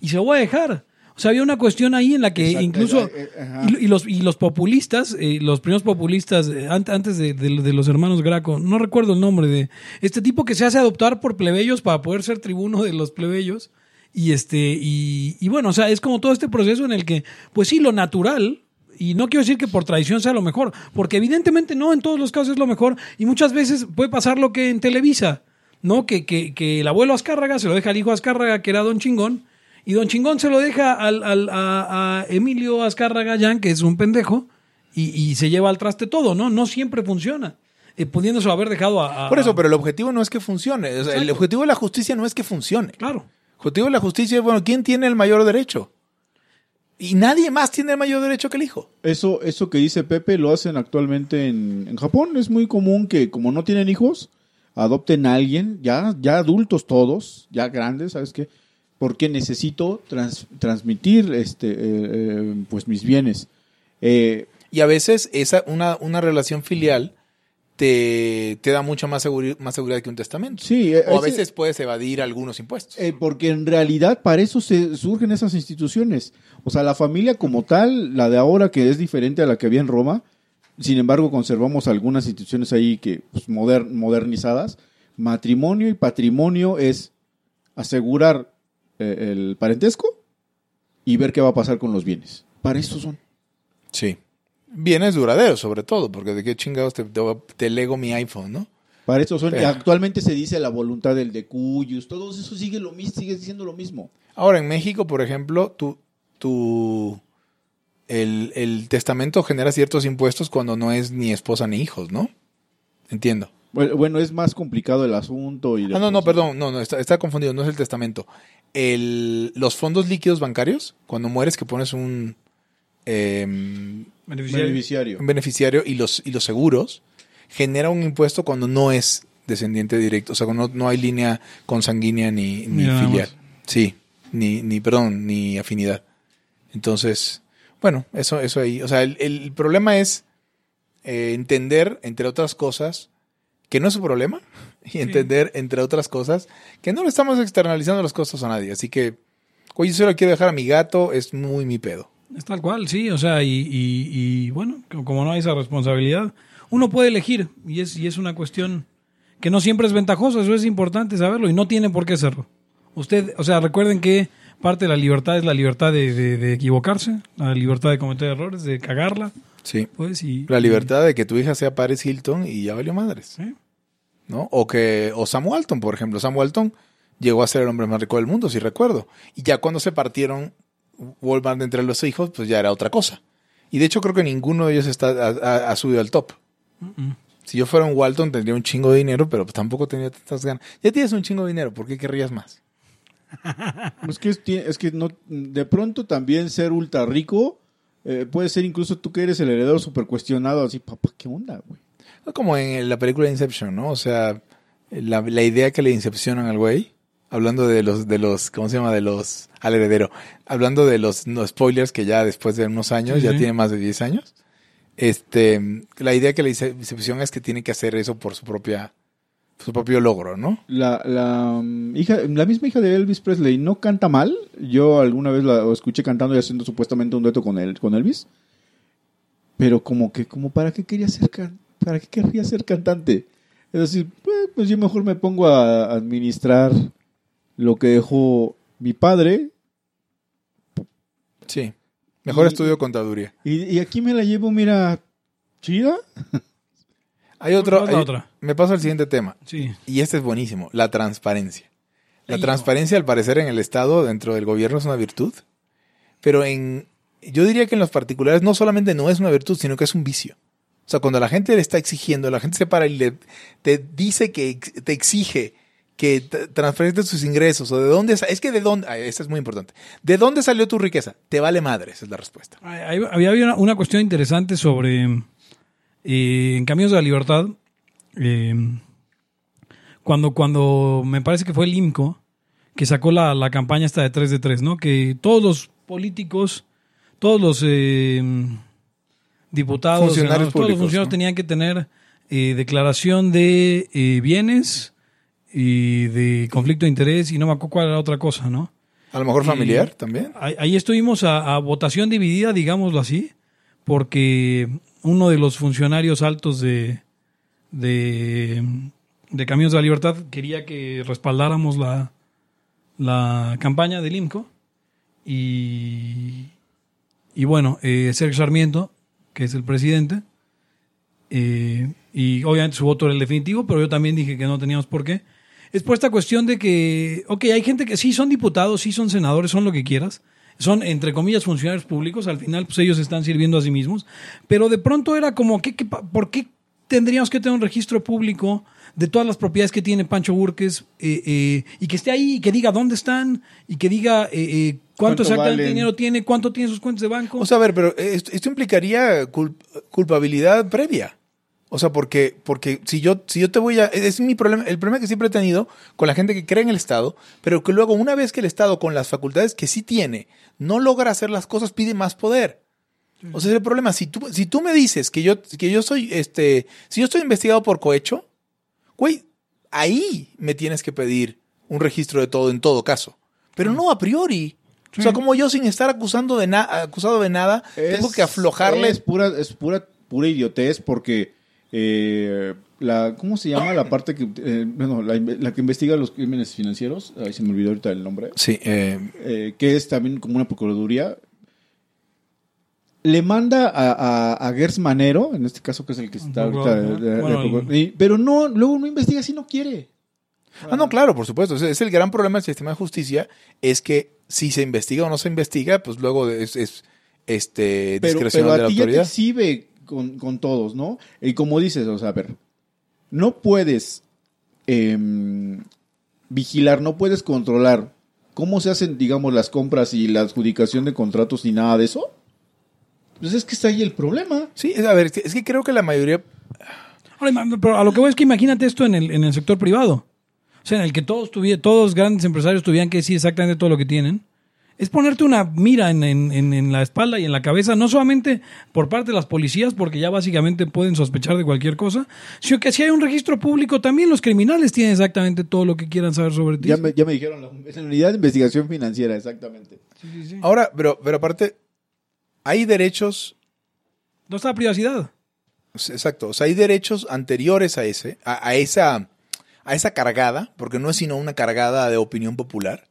y se lo voy a dejar. O sea, había una cuestión ahí en la que Exacto, incluso, eh, eh, y, y los, y los populistas, eh, los primeros populistas, eh, ant- antes de, de- de los hermanos Graco, no recuerdo el nombre de este tipo que se hace adoptar por plebeyos para poder ser tribuno de los plebeyos. Y este, y, y bueno, o sea, es como todo este proceso en el que, pues sí, lo natural, y no quiero decir que por tradición sea lo mejor, porque evidentemente no en todos los casos es lo mejor, y muchas veces puede pasar lo que en Televisa, ¿no? Que, que, que el abuelo Azcárraga se lo deja al hijo Azcárraga, que era Don Chingón, y Don Chingón se lo deja al, al- a, a Emilio Azcárraga Llán, que es un pendejo, y, y se lleva al traste todo, ¿no? No siempre funciona. Eh, pudiéndoselo haber dejado a, a- Por eso, pero el objetivo no es que funcione. O sea, el objetivo de la justicia no es que funcione. Claro. El objetivo de la justicia es, bueno, ¿quién tiene el mayor derecho? Y nadie más tiene el mayor derecho que el hijo. Eso, eso que dice Pepe lo hacen actualmente en, en Japón. Es muy común que como no tienen hijos, adopten a alguien, ya, ya adultos todos, ya grandes, ¿sabes qué? Porque necesito trans- transmitir este, eh, eh, pues mis bienes. Eh, Y a veces esa, una, una relación filial te, te da mucha más, seguri- más seguridad que un testamento. sí, eh, O a ese- veces puedes evadir algunos impuestos. Eh, porque en realidad para eso se surgen esas instituciones. O sea, la familia como tal, la de ahora que es diferente a la que había en Roma, sin embargo conservamos algunas instituciones ahí que pues, moder- modernizadas. Matrimonio y patrimonio es asegurar eh, el parentesco y ver qué va a pasar con los bienes. Para eso son. Sí. Bienes duraderos, sobre todo, porque de qué chingados te, te, te lego mi iPhone, ¿no? Para eso son. Pero- Y actualmente se dice la voluntad del decuyus. Todo eso sigue lo mismo, sigue siendo lo mismo. Ahora, en México, por ejemplo, tu, tu, el, el testamento genera ciertos impuestos cuando no es ni esposa ni hijos, ¿no? Entiendo. Bueno, es más complicado el asunto. Y Ah, no, no, perdón, no, no, está, está confundido, no es el testamento. El, los fondos líquidos bancarios, cuando mueres que pones un, em, Beneficiario. un beneficiario y los, y los seguros, genera un impuesto cuando no es descendiente directo, o sea, cuando no, no hay línea consanguínea ni, ni filial. más. Sí, ni, ni, perdón, ni afinidad. Entonces, bueno, eso, eso ahí. O sea, el, el problema es eh, entender, entre otras cosas, que no es su problema, y entender, entre otras cosas, que no le estamos externalizando los costos a nadie. Así que, oye, yo se lo quiero dejar a mi gato, es muy mi pedo. Es tal cual, sí, o sea, y, y- y, bueno, co- como no hay esa responsabilidad, uno puede elegir y es, y es una cuestión que no siempre es ventajosa, eso es importante saberlo y no tiene por qué serlo. Usted, o sea, recuerden que parte de la libertad es la libertad de, de- de equivocarse, la libertad de cometer errores, de cagarla, Sí. pues, y... La libertad de que tu hija sea Paris Hilton y ya valió madres. Sí. ¿no? O que, o Sam Walton, por ejemplo. Sam Walton llegó a ser el hombre más rico del mundo, si recuerdo. Y ya cuando se partieron Walmart entre los hijos, pues ya era otra cosa. Y de hecho creo que ninguno de ellos está, ha, ha- subido al top. Si yo fuera un Walton tendría un chingo de dinero, pero pues tampoco tenía tantas ganas. Ya tienes un chingo de dinero, ¿por qué querrías más? Es que, es, que no, de pronto también ser ultra rico eh, puede ser incluso tú que eres el heredero súper cuestionado, así, papá, ¿qué onda, güey? Como en la película Inception, ¿no? O sea, la, la idea que le incepcionan al güey, hablando de los, de los, ¿cómo se llama? De los, al heredero, hablando de los no, spoilers que ya después de unos años, Sí, ya sí. tiene más de 10 años, este, la idea que le incepcionan es que tiene que hacer eso por su propia, su propio logro, ¿no? La, la, mm, hija, la misma hija de Elvis Presley no canta mal. Yo alguna vez la escuché cantando y haciendo supuestamente un dueto con él, con Elvis. Pero como que, como para qué quería ser can- para qué querría ser cantante. Es decir, pues, pues yo mejor me pongo a administrar lo que dejó mi padre Sí. Mejor Y- estudio contaduría. y, y aquí me la llevo, mira, chida. Hay otro, ¿Cuál es la hay- otra? me paso al siguiente tema. Sí. Y este es buenísimo, la transparencia. La Ay, transparencia, al parecer, en el Estado, dentro del gobierno, es una virtud. Pero en, yo diría que en los particulares no solamente no es una virtud, sino que es un vicio. O sea, cuando la gente le está exigiendo, la gente se para y le, te dice que te exige que transferiste sus ingresos o de dónde, es que de dónde, esta es muy importante, ¿de dónde salió tu riqueza? Te vale madre, esa es la respuesta. Había, había una, una cuestión interesante sobre eh, en Caminos de la Libertad. eh, cuando, cuando me parece que fue el IMCO que sacó la, la campaña esta de 3 de 3, ¿no? Que todos los políticos, todos los eh, diputados, Funcionarios todos los funcionarios ¿no? tenían que tener eh, declaración de eh, bienes y de conflicto de interés y no me acuerdo cuál era otra cosa, ¿no? A lo mejor Y- familiar también. Ahí, ahí estuvimos a, a votación dividida, digámoslo así, porque uno de los funcionarios altos de, de, Caminos de la Libertad quería que respaldáramos la, la campaña del IMCO y, y bueno, eh, Sergio Sarmiento, que es el presidente, eh, y obviamente su voto era el definitivo, pero yo también dije que no teníamos por qué. Es por esta cuestión de que, ok, hay gente que sí son diputados, sí son senadores, son lo que quieras, son entre comillas funcionarios públicos, al final pues ellos están sirviendo a sí mismos, pero de pronto era como, ¿qué, qué ¿por qué tendríamos que tener un registro público de todas las propiedades que tiene Pancho Burques eh, eh, y que esté ahí y que diga dónde están y que diga eh, eh, cuánto, ¿Cuánto exactamente valen? dinero tiene, cuánto tiene sus cuentas de banco? O sea, a ver, pero esto, esto implicaría cul- culpabilidad previa. O sea, porque, porque si yo, si yo te voy a, es mi problema, el problema que siempre he tenido con la gente que cree en el Estado, pero que luego una vez que el Estado con las facultades que sí tiene, no logra hacer las cosas, pide más poder. O sea, es el problema. Si tú, si tú me dices que yo, que yo soy, este, si yo estoy investigado por cohecho, güey, ahí me tienes que pedir un registro de todo en todo caso. Pero no a priori. O sea, como yo sin estar acusando de na- acusado de nada, tengo que aflojarle. Es pura, es pura, pura idiotez porque eh, la, ¿cómo se llama la parte que, eh, bueno, la, que investiga los crímenes financieros? Ay, se me olvidó ahorita el nombre. Sí, eh, eh, que es también como una procuraduría. Le manda a, a, a Gers Manero, en este caso que es el que está ahorita, de- de- bueno, de- el- y- pero no, luego no investiga si no quiere. Ah, no, claro, por supuesto. Es, es el gran problema del sistema de justicia, es que si se investiga o no se investiga, pues luego es, es, este discrecional pero de a la ti ya te autoridad. exhibe con, con todos, ¿no? Y como dices, o sea, a ver, no puedes em, vigilar, no puedes controlar cómo se hacen, digamos, las compras y la adjudicación de contratos ni nada de eso. Pues es que está ahí el problema. Sí, es- a ver, es que- creo que la mayoría... Ahora, pero a lo que voy es que imagínate esto en el, en el sector privado. O sea, en el que todos tuvi- todos grandes empresarios tuvieran que decir exactamente todo lo que tienen. Es ponerte una mira en, en- en- en la espalda y en la cabeza, no solamente por parte de las policías, porque ya básicamente pueden sospechar de cualquier cosa, sino que si hay un registro público, también los criminales tienen exactamente todo lo que quieran saber sobre ti. Ya me, ya me dijeron, la, es la unidad de investigación financiera, exactamente. Sí, sí, sí. Ahora, pero, pero aparte, hay derechos ¿Dónde está la privacidad? Exacto, o sea, hay derechos anteriores a ese, a, a esa, a esa cargada, porque no es sino una cargada de opinión popular.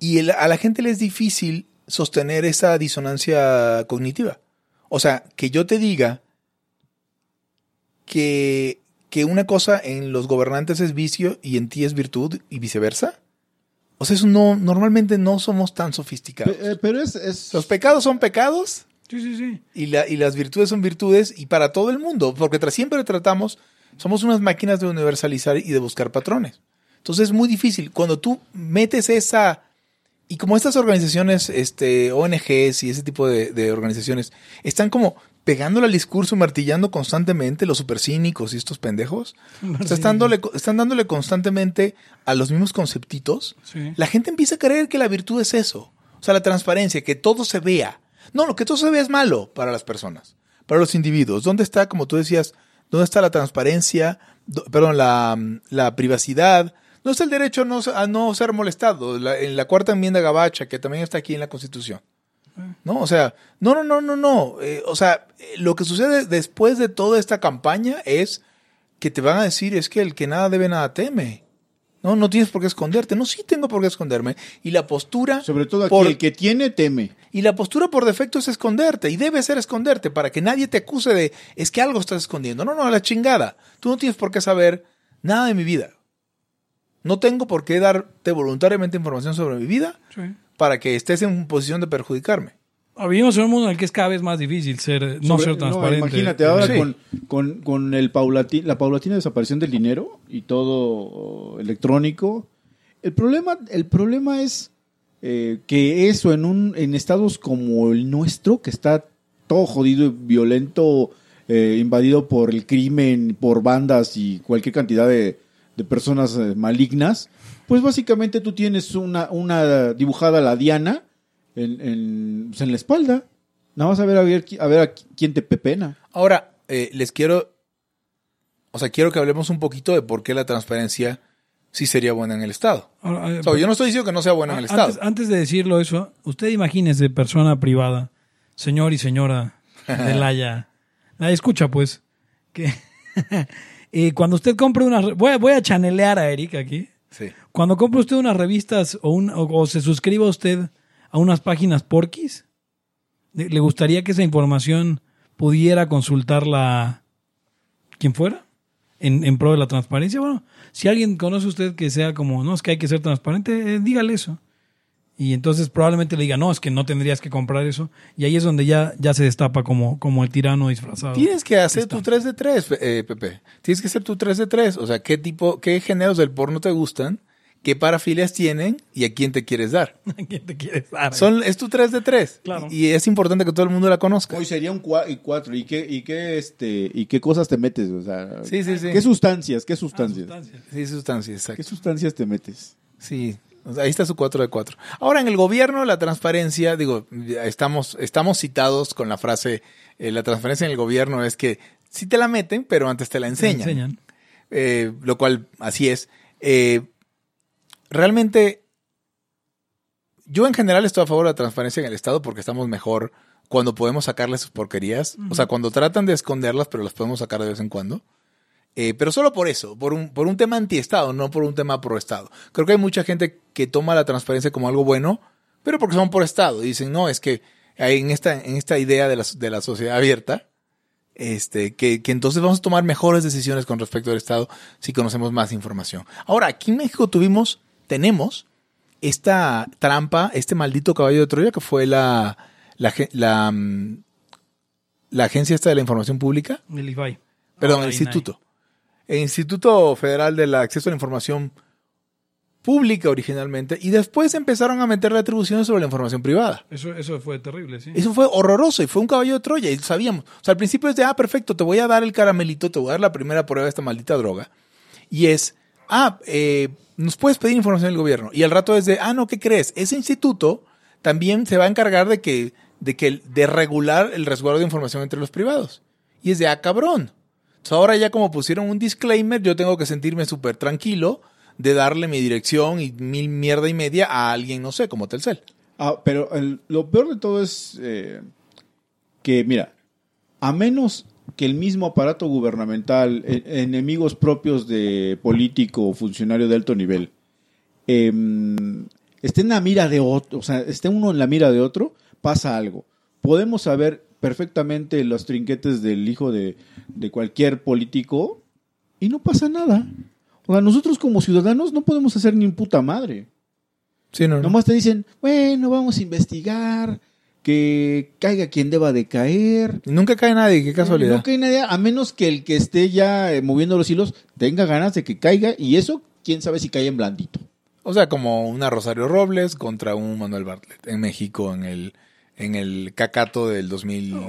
Y el- a la gente le es difícil sostener esa disonancia cognitiva. O sea, que yo te diga que, que una cosa en los gobernantes es vicio y en ti es virtud y viceversa. O sea, eso no, normalmente no somos tan sofisticados. Eh, Pero es, es- Los pecados son pecados Sí, sí, sí. y, la- y las virtudes son virtudes y para todo el mundo, porque tra- siempre tratamos, somos unas máquinas de universalizar y de buscar patrones. Entonces es muy difícil. Cuando tú metes esa... Y como estas organizaciones, este, ONGs y ese tipo de, de organizaciones, están como pegándole al discurso, martillando constantemente los supercínicos y estos pendejos. O sea, están, dándole, están dándole constantemente a los mismos conceptitos. Sí. La gente empieza a creer que la virtud es eso. O sea, la transparencia, que todo se vea. No, lo que todo se vea es malo para las personas, para los individuos. ¿Dónde está, como tú decías, dónde está la transparencia, Do- perdón, la, la privacidad? ¿Dónde está el derecho a no, a no ser molestado? La- en la cuarta enmienda gabacha, que también está aquí en la Constitución. ¿No? O sea, no, no, no, no, no. Eh, o sea, lo que sucede después de toda esta campaña es que te van a decir es que el que nada debe nada teme. No, no tienes por qué esconderte. No, sí tengo por qué esconderme. Y la postura. sobre todo aquí, por- el que tiene teme. y la postura por defecto es esconderte. Y debe ser esconderte para que nadie te acuse de es que algo estás escondiendo. No, no, a la chingada. Tú no tienes por qué saber nada de mi vida. No tengo por qué darte voluntariamente información sobre mi vida Sí. para que estés en posición de perjudicarme. Ah, Vivimos en un mundo en el que es cada vez más difícil ser, no Sobre- ser transparente. imagínate ahora Sí. con, con, con el paulati- la paulatina desaparición del dinero y todo oh, electrónico. El problema, el problema es eh, que eso en un en estados como el nuestro, que está todo jodido y violento, eh, invadido por el crimen, por bandas y cualquier cantidad de, de personas eh, malignas, Pues básicamente tú tienes una, una dibujada la Diana en, en, pues, en la espalda. Nada más a ver a ver, a ver a qui- quién te pepena. Ahora, eh, les quiero. O sea, quiero que hablemos un poquito de por qué la transparencia sí sería buena en el Estado. Ahora, eh, O sea, yo no estoy diciendo que no sea buena en el Estado. antes, antes de decirlo eso, usted imagínese persona privada, señor y señora de Laya. La escucha, pues, que eh, cuando usted compre una... re- Voy a, voy a chanelear a Eric aquí. Sí. Cuando compre usted unas revistas o, un, o, o se suscriba usted a unas páginas porquis, ¿le le gustaría que esa información pudiera consultarla quien fuera? En, en pro de la transparencia. Bueno, si alguien conoce usted que sea como, no, es que hay que ser transparente, eh, dígale eso. Y entonces probablemente le diga, no, es que no tendrías que comprar eso. Y ahí es donde ya, ya se destapa como, como el tirano disfrazado. Tienes que hacer tu 3 de 3, eh, Pepe. Tienes que hacer tu 3 de 3. O sea, qué tipo, qué géneros del porno te gustan, qué parafilias tienen y a quién te quieres dar. ¿Quién te quieres dar? Son, es tu 3 de 3. Claro. Y es importante que todo el mundo la conozca. Hoy sería un 4. ¿Y qué, y qué, este, y qué cosas te metes? O sea, Sí, sí, sí. ¿qué sustancias? ¿Qué Ah, sustancias? sustancias. Sí, sustancia, ¿Qué exacto. sustancias te metes? Sí. Ahí está su 4 de 4. Ahora, en el gobierno, la transparencia, digo, estamos, estamos citados con la frase, eh, la transparencia en el gobierno es que sí te la meten, pero antes te la Te enseñan. enseñan. Eh, lo cual así es. Eh, realmente, yo en general estoy a favor de la transparencia en el Estado porque estamos mejor cuando podemos sacarle sus porquerías. O sea, cuando tratan de esconderlas, pero las podemos sacar de vez en cuando. Eh, pero solo por eso, por un, por un tema anti-Estado, no por un tema pro-Estado. Creo que hay mucha gente que toma la transparencia como algo bueno, pero porque son por Estado. Y dicen, no, es que hay en esta, en esta idea de la, de la sociedad abierta, este, que, que entonces vamos a tomar mejores decisiones con respecto al Estado si conocemos más información. Ahora, aquí en México tuvimos, tenemos esta trampa, este maldito caballo de Troya que fue la, la, mm, la agencia esta de la información pública, El IFAI. perdón, el INAI. instituto. El Instituto Federal del Acceso a la Información Pública originalmente, y después empezaron a meterle atribuciones sobre la información privada. Eso, eso fue terrible, sí. Eso fue horroroso y fue un caballo de Troya y sabíamos. O sea, al principio es de, ah, perfecto, te voy a dar el caramelito, te voy a dar la primera prueba de esta maldita droga. Y es, ah, eh, nos puedes pedir información del gobierno. Y al rato es de, ah, no, ¿qué crees? Ese instituto también se va a encargar de que, de que, de regular el resguardo de información entre los privados. Y es de, ah, cabrón. Entonces ahora ya como pusieron un disclaimer, yo tengo que sentirme súper tranquilo de darle mi dirección y mil mierda y media a alguien, no sé, como Telcel. Ah, pero lo peor de todo es eh, que, mira, a menos que el mismo aparato gubernamental, e- enemigos propios de político o funcionario de alto nivel, em, esté en la mira de otro, o sea, esté uno en la mira de otro, pasa algo. Podemos saber perfectamente los trinquetes del hijo de, de cualquier político y no pasa nada. O sea, nosotros como ciudadanos no podemos hacer ni puta madre. Sí, no, no. Nomás te dicen, bueno, vamos a investigar, que caiga quien deba de caer. Nunca cae nadie, qué casualidad. No cae nadie, a menos que el que esté ya eh, moviendo los hilos tenga ganas de que caiga, y eso, quién sabe si cae en blandito. O sea, como una Rosario Robles contra un Manuel Bartlett en México en el, en el cacato del O, 2020.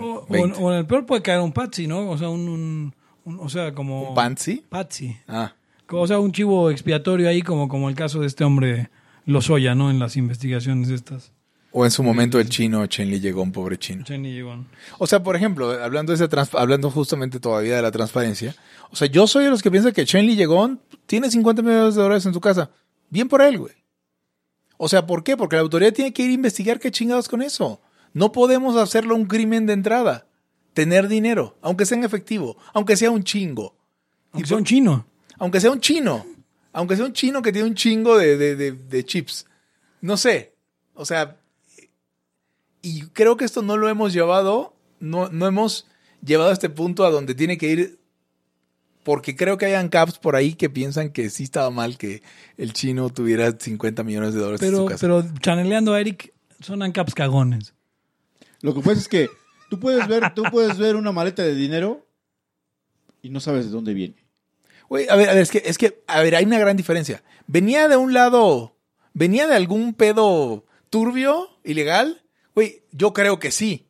o- o en el peor puede caer un Patsy, ¿no? O sea, un, un- un- o sea, como... ¿Un Pansy? Patsy. Ah, O sea, un chivo expiatorio ahí, como, como el caso de este hombre Lozoya, ¿no? En las investigaciones estas. o en su momento el chino Chen Li llegó, un pobre chino. Cheney llegó. O sea, por ejemplo, hablando, de esa hablando justamente todavía de la transparencia, o sea, yo soy de los que piensan que Chen Li llegó, tiene 50 millones de dólares en su casa. Bien por él, güey. O sea, ¿por qué? Porque la autoridad tiene que ir a investigar qué chingados con eso. No podemos hacerlo un crimen de entrada. Tener dinero, aunque sea en efectivo, aunque sea un chingo. Aunque sea un chino. Aunque sea un chino. Aunque sea un chino que tiene un chingo de, de- de- de chips. No sé. O sea, y creo que esto no lo hemos llevado, no, no hemos llevado a este punto a donde tiene que ir, porque creo que hay caps por ahí que piensan que sí estaba mal que el chino tuviera 50 millones de dólares en Pero, su casa. pero chaneleando a Eric, son ancaps cagones. Lo que pasa es que tú puedes ver, tú puedes ver una maleta de dinero y no sabes de dónde viene. Güey, a ver, a ver, es que, es que, a ver, hay una gran diferencia. Venía de un lado, venía de algún pedo turbio, ilegal. Güey, yo creo que sí.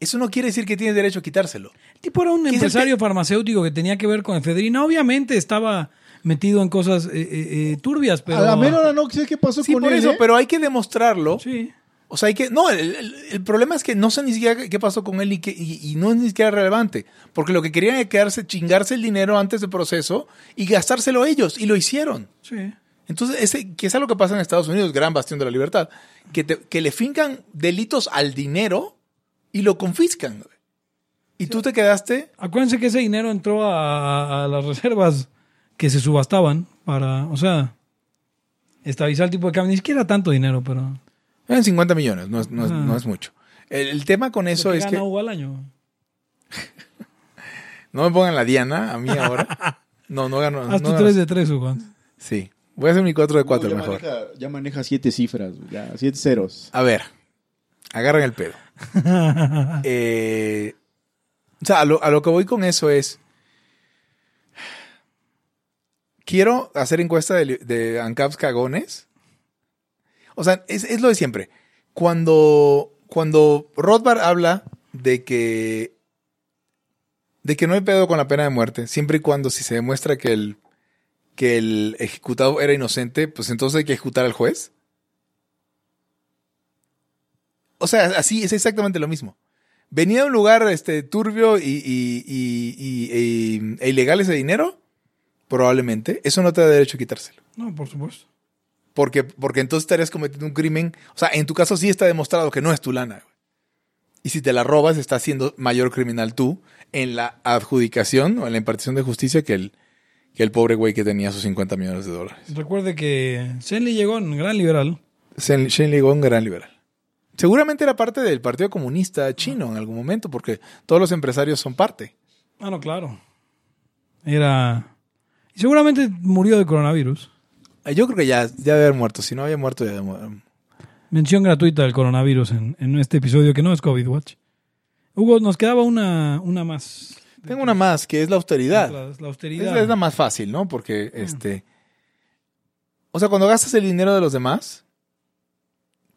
Eso no quiere decir que tienes derecho a quitárselo. El tipo era un ¿Qué es el empresario que- farmacéutico que tenía que ver con efedrina. Obviamente estaba metido en cosas eh, eh, eh, turbias, pero... A la menor no sé qué pasó Sí, con por él. eso, ¿eh? pero hay que demostrarlo. Sí. O sea, hay que. No, el, el- el problema es que no sé ni siquiera qué pasó con él y, que, y, y no es ni siquiera relevante. Porque lo que querían era quedarse, chingarse el dinero antes del proceso y gastárselo ellos. Y lo hicieron. Sí. Entonces, ese, que es algo que pasa en Estados Unidos, gran bastión de la libertad. Que, te- que le fincan delitos al dinero y lo confiscan. Y tú te quedaste. Acuérdense que ese dinero entró a, a las reservas que se subastaban para, o sea, estabilizar el tipo de cambio. Ni siquiera tanto dinero, pero... En 50 millones, no es, no es, Ah. no es mucho. El, el tema con eso es gana que. Hugo al año. No me pongan la Diana a mí ahora. No, no gano. Haz no tu gano- 3 de 3, Hugo. Sí. Voy a hacer mi 4 de 4 ya mejor. Maneja, ya maneja siete cifras, ya, siete ceros. A ver, agarren el pedo. Eh, o sea, a lo, a lo que voy con eso es. Quiero hacer encuesta de, de ANCAPs cagones. O sea, es, es lo de siempre. Cuando, cuando Rothbard habla de que. de que no hay pedo con la pena de muerte, siempre y cuando si se demuestra que el, que el ejecutado era inocente, pues entonces hay que ejecutar al juez. O sea, así es exactamente lo mismo. Venía de un lugar este, turbio y, y- y- e ilegal ese dinero, probablemente. Eso no te da derecho a quitárselo. No, por supuesto. Porque, porque entonces estarías cometiendo un crimen. O sea, en tu caso sí está demostrado que no es tu lana. Y si te la robas, estás siendo mayor criminal tú en la adjudicación o en la impartición de justicia que el, que el pobre güey que tenía sus 50 millones de dólares. Recuerde que Shenley llegó en gran liberal. Shane Li Gong, gran liberal. Seguramente era parte del Partido Comunista chino en algún momento, porque todos los empresarios son parte. Ah, no, claro. Era... Y seguramente murió de coronavirus. Eh, Yo creo que ya, ya debe haber muerto. Si no había muerto, ya debe haber- Mención gratuita del coronavirus en, en este episodio que no es COVID Watch. Hugo, nos quedaba una, una más. Tengo una más, que es la austeridad. La, austeridad. es la más fácil, ¿no? Porque, este... O sea, cuando gastas el dinero de los demás,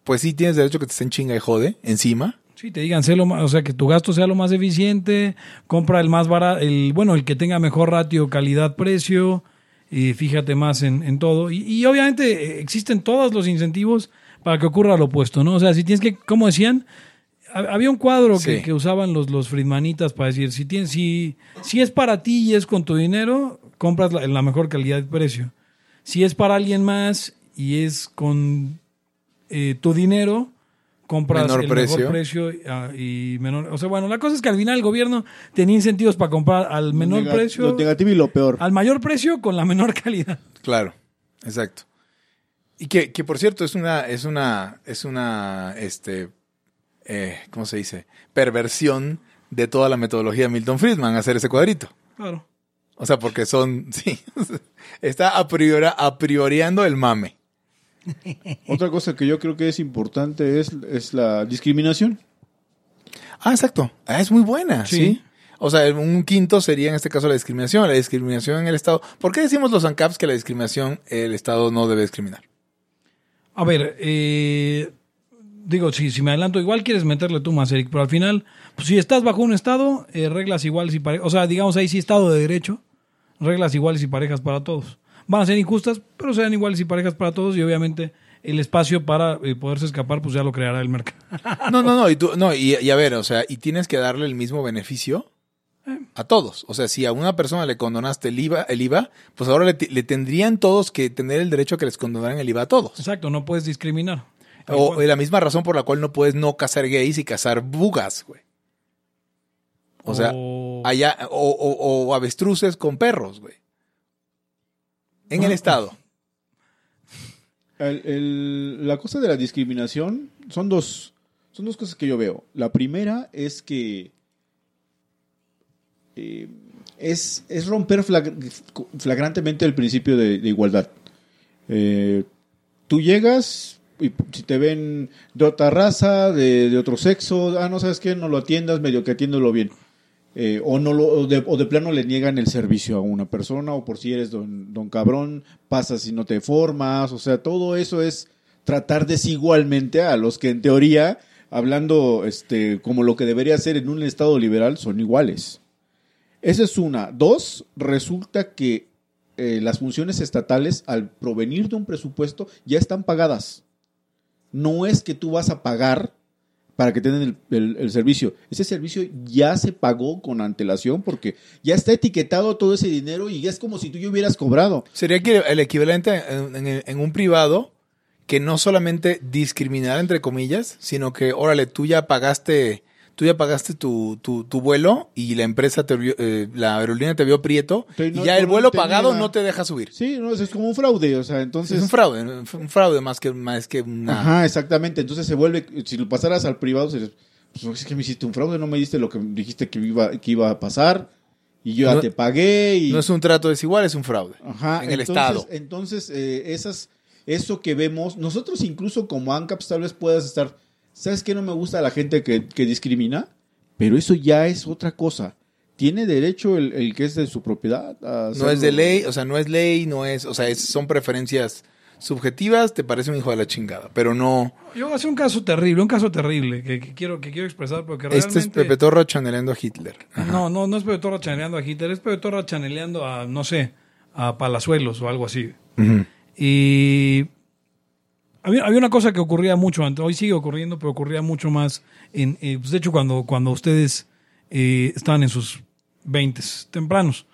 pues sí tienes derecho a que te estén chinga y jode encima. Sí, te digan, sé lo más, o sea, que tu gasto sea lo más eficiente, compra el más barato, el, bueno, el que tenga mejor ratio calidad-precio, y fíjate más en, en todo. Y, y obviamente eh, existen todos los incentivos para que ocurra lo opuesto, ¿no? O sea, si tienes que, como decían, ha- había un cuadro que, que usaban los, los Friedmanitas para decir, si, tienes, si, si es para ti y es con tu dinero, compras la, la mejor calidad de precio. Si es para alguien más y es con eh, tu dinero, compras Menor el precio. mejor precio ah, y menor. O sea, bueno, la cosa es que al final el gobierno tenía incentivos para comprar al menor Nega- precio, Lo negativo y lo peor. al mayor precio con la menor calidad. Claro, exacto. Y que, que por cierto, es una, es una, es una, este, eh, ¿cómo se dice? Perversión de toda la metodología de Milton Friedman hacer ese cuadrito. Claro. O sea, porque son, sí, está a, priori, a prioriando el mame. Otra cosa que yo creo que es importante es, es la discriminación. Ah, exacto. Ah, es muy buena, Sí. sí. O sea, un quinto sería en este caso la discriminación. La discriminación en el Estado. ¿Por qué decimos los ANCAPs que la discriminación el Estado no debe discriminar? A ver, eh, digo, si, si me adelanto, igual quieres meterle tú más, Eric, pero al final, pues, si estás bajo un Estado, eh, reglas iguales y parejas, o sea, digamos ahí sí Estado de Derecho, reglas iguales y parejas para todos. Van a ser injustas, pero serán iguales y parejas para todos y obviamente el espacio para eh, poderse escapar, pues ya lo creará el mercado. No, no, no. Y, tú, no y, y a ver, o sea, y tienes que darle el mismo beneficio a todos. O sea, si a una persona le condonaste el IVA, el IVA pues ahora le, tendrían todos que tener el derecho a que les condonaran el IVA a todos. Exacto, no puedes discriminar. O, la misma razón por la cual no puedes no cazar gays y cazar bugas, güey. O sea, allá, o, o- o avestruces con perros, güey. En el Estado. El- el- la cosa de la discriminación son dos, son dos cosas que yo veo. La primera es que eh, es, es romper flag- flagrantemente el principio de, de igualdad. Eh, tú llegas y si te ven de otra raza, de, de otro sexo, ah, no sabes qué, no lo atiendas, medio que atiéndolo bien. Eh, o, no lo, o, de, o de plano le niegan el servicio a una persona, o por si eres don, don cabrón, pasas y no te formas, o sea, todo eso es tratar desigualmente a los que en teoría, hablando este, como lo que debería ser en un Estado liberal, son iguales. Esa es una. Dos, resulta que eh, las funciones estatales, al provenir de un presupuesto, ya están pagadas. No es que tú vas a pagar para que tengan el, el- servicio. Ese servicio ya se pagó con antelación porque ya está etiquetado todo ese dinero y ya es como si tú ya hubieras cobrado. Sería el equivalente en, en- en un privado que no solamente discriminar entre comillas, sino que, órale, tú ya pagaste, tú ya pagaste tu, tu, tu vuelo y la empresa te vio, eh, la aerolínea te vio prieto y ya el vuelo pagado no te deja subir. Sí, no, es como un fraude, o sea, entonces... es un fraude, un fraude más que, más que una... Ajá, exactamente. Entonces se vuelve, si lo pasaras al privado, serías, pues es que me hiciste un fraude, no me diste lo que dijiste que iba, que iba a pasar y yo ya te pagué y... No es un trato desigual, es un fraude. Ajá, en el Estado. Entonces, eh, esas, eso que vemos, nosotros incluso como ANCAPs tal vez puedas estar, ¿sabes qué no me gusta la gente que, que discrimina? Pero eso ya es otra cosa. Tiene derecho el, el que es de su propiedad. a No es de ley, o sea, no es ley, no es, o sea, es- son preferencias subjetivas, te parece un hijo de la chingada, pero no. Yo voy a hacer un caso terrible, un caso terrible que, que quiero, que quiero expresar porque realmente... Este es Pepe Torro chaneleando a Hitler. No, no, no es Pepe Torra chaneleando a Hitler, es Pepe Torra chaneleando a, no sé, a Palazuelos o algo así. Y había, había una cosa que ocurría mucho antes, hoy sigue ocurriendo, pero ocurría mucho más. En, eh, pues, de hecho, cuando, cuando ustedes eh, estaban en sus 20 tempranos,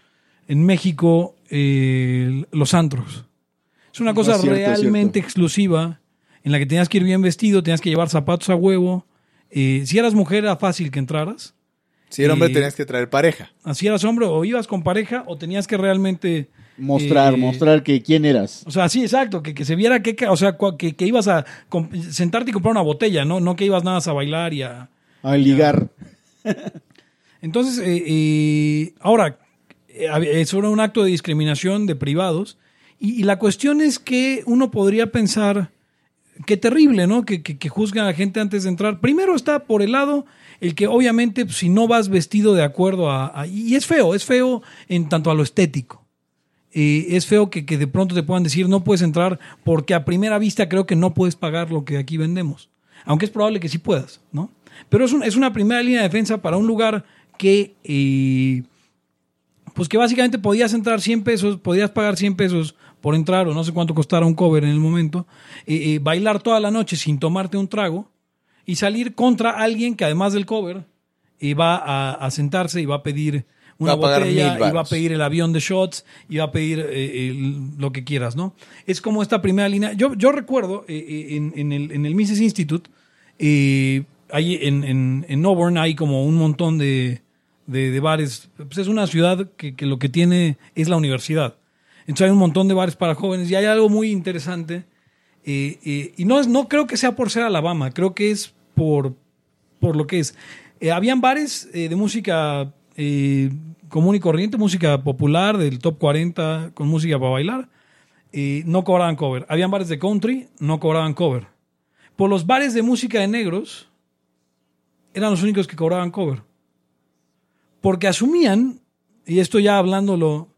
en México, eh, los antros. Es una cosa cierto, realmente cierto. exclusiva en la que tenías que ir bien vestido, tenías que llevar zapatos a huevo. Eh, si eras mujer, era fácil que entraras. Si era hombre, tenías que traer pareja. Así eras hombre, o ibas con pareja, o tenías que realmente. Mostrar, eh, mostrar que quién eras. O sea, sí, exacto, que, que se viera que, o sea, que, que ibas a sentarte y comprar una botella, ¿no? No que ibas nada más a bailar y a... A ligar. Entonces, eh, eh, ahora, eh, hab- es sobre un acto de discriminación de privados y, y la cuestión es que uno podría pensar, qué terrible, ¿no? Que, que, que juzgan a la gente antes de entrar. Primero está por el lado el que obviamente pues, si no vas vestido de acuerdo a, a- Y es feo, es feo en tanto a lo estético. Eh, es feo que, que de pronto te puedan decir no puedes entrar porque a primera vista creo que no puedes pagar lo que aquí vendemos. Aunque es probable que sí puedas, ¿no? Pero es, un- es una primera línea de defensa para un lugar que, eh, pues que básicamente podías entrar 100 pesos, podías pagar 100 pesos por entrar o no sé cuánto costara un cover en el momento, eh, bailar toda la noche sin tomarte un trago y salir contra alguien que además del cover va a sentarse y va a pedir una Va a pagar botella, y va a pedir el avión de shots y va a pedir eh, el- lo que quieras, ¿no? Es como esta primera línea. Yo, yo recuerdo eh, eh, en, en el, en el Mises Institute, eh, ahí en, en, en Auburn hay como un montón de, de, de bares. Pues es una ciudad que, que lo que tiene es la universidad. Entonces hay un montón de bares para jóvenes y hay algo muy interesante. eh, y no, es, no creo que sea por ser Alabama, creo que es por, por lo que es. Eh, habían bares eh, de música eh, común y corriente, música popular del top 40 con música para bailar. eh, no cobraban cover. Habían bares de country, no cobraban cover. Por los bares de música de negros, eran los únicos que cobraban cover. Porque asumían, y esto ya hablándolo,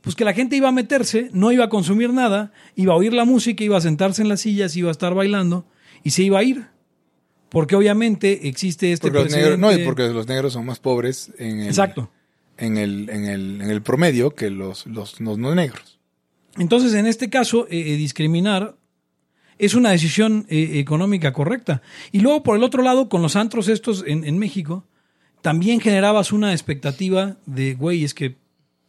pues que la gente iba a meterse, no iba a consumir nada, iba a oír la música, iba a sentarse en las sillas, iba a estar bailando y se iba a ir. Porque obviamente existe este Porque los negros, no, y porque los negros son más pobres en el, Exacto. En el, en el, en el promedio que los, los, los no negros. Entonces, en este caso, eh, eh, discriminar es una decisión eh, económica correcta. Y luego, por el otro lado, con los antros estos en, en México, también generabas una expectativa de, güey, es que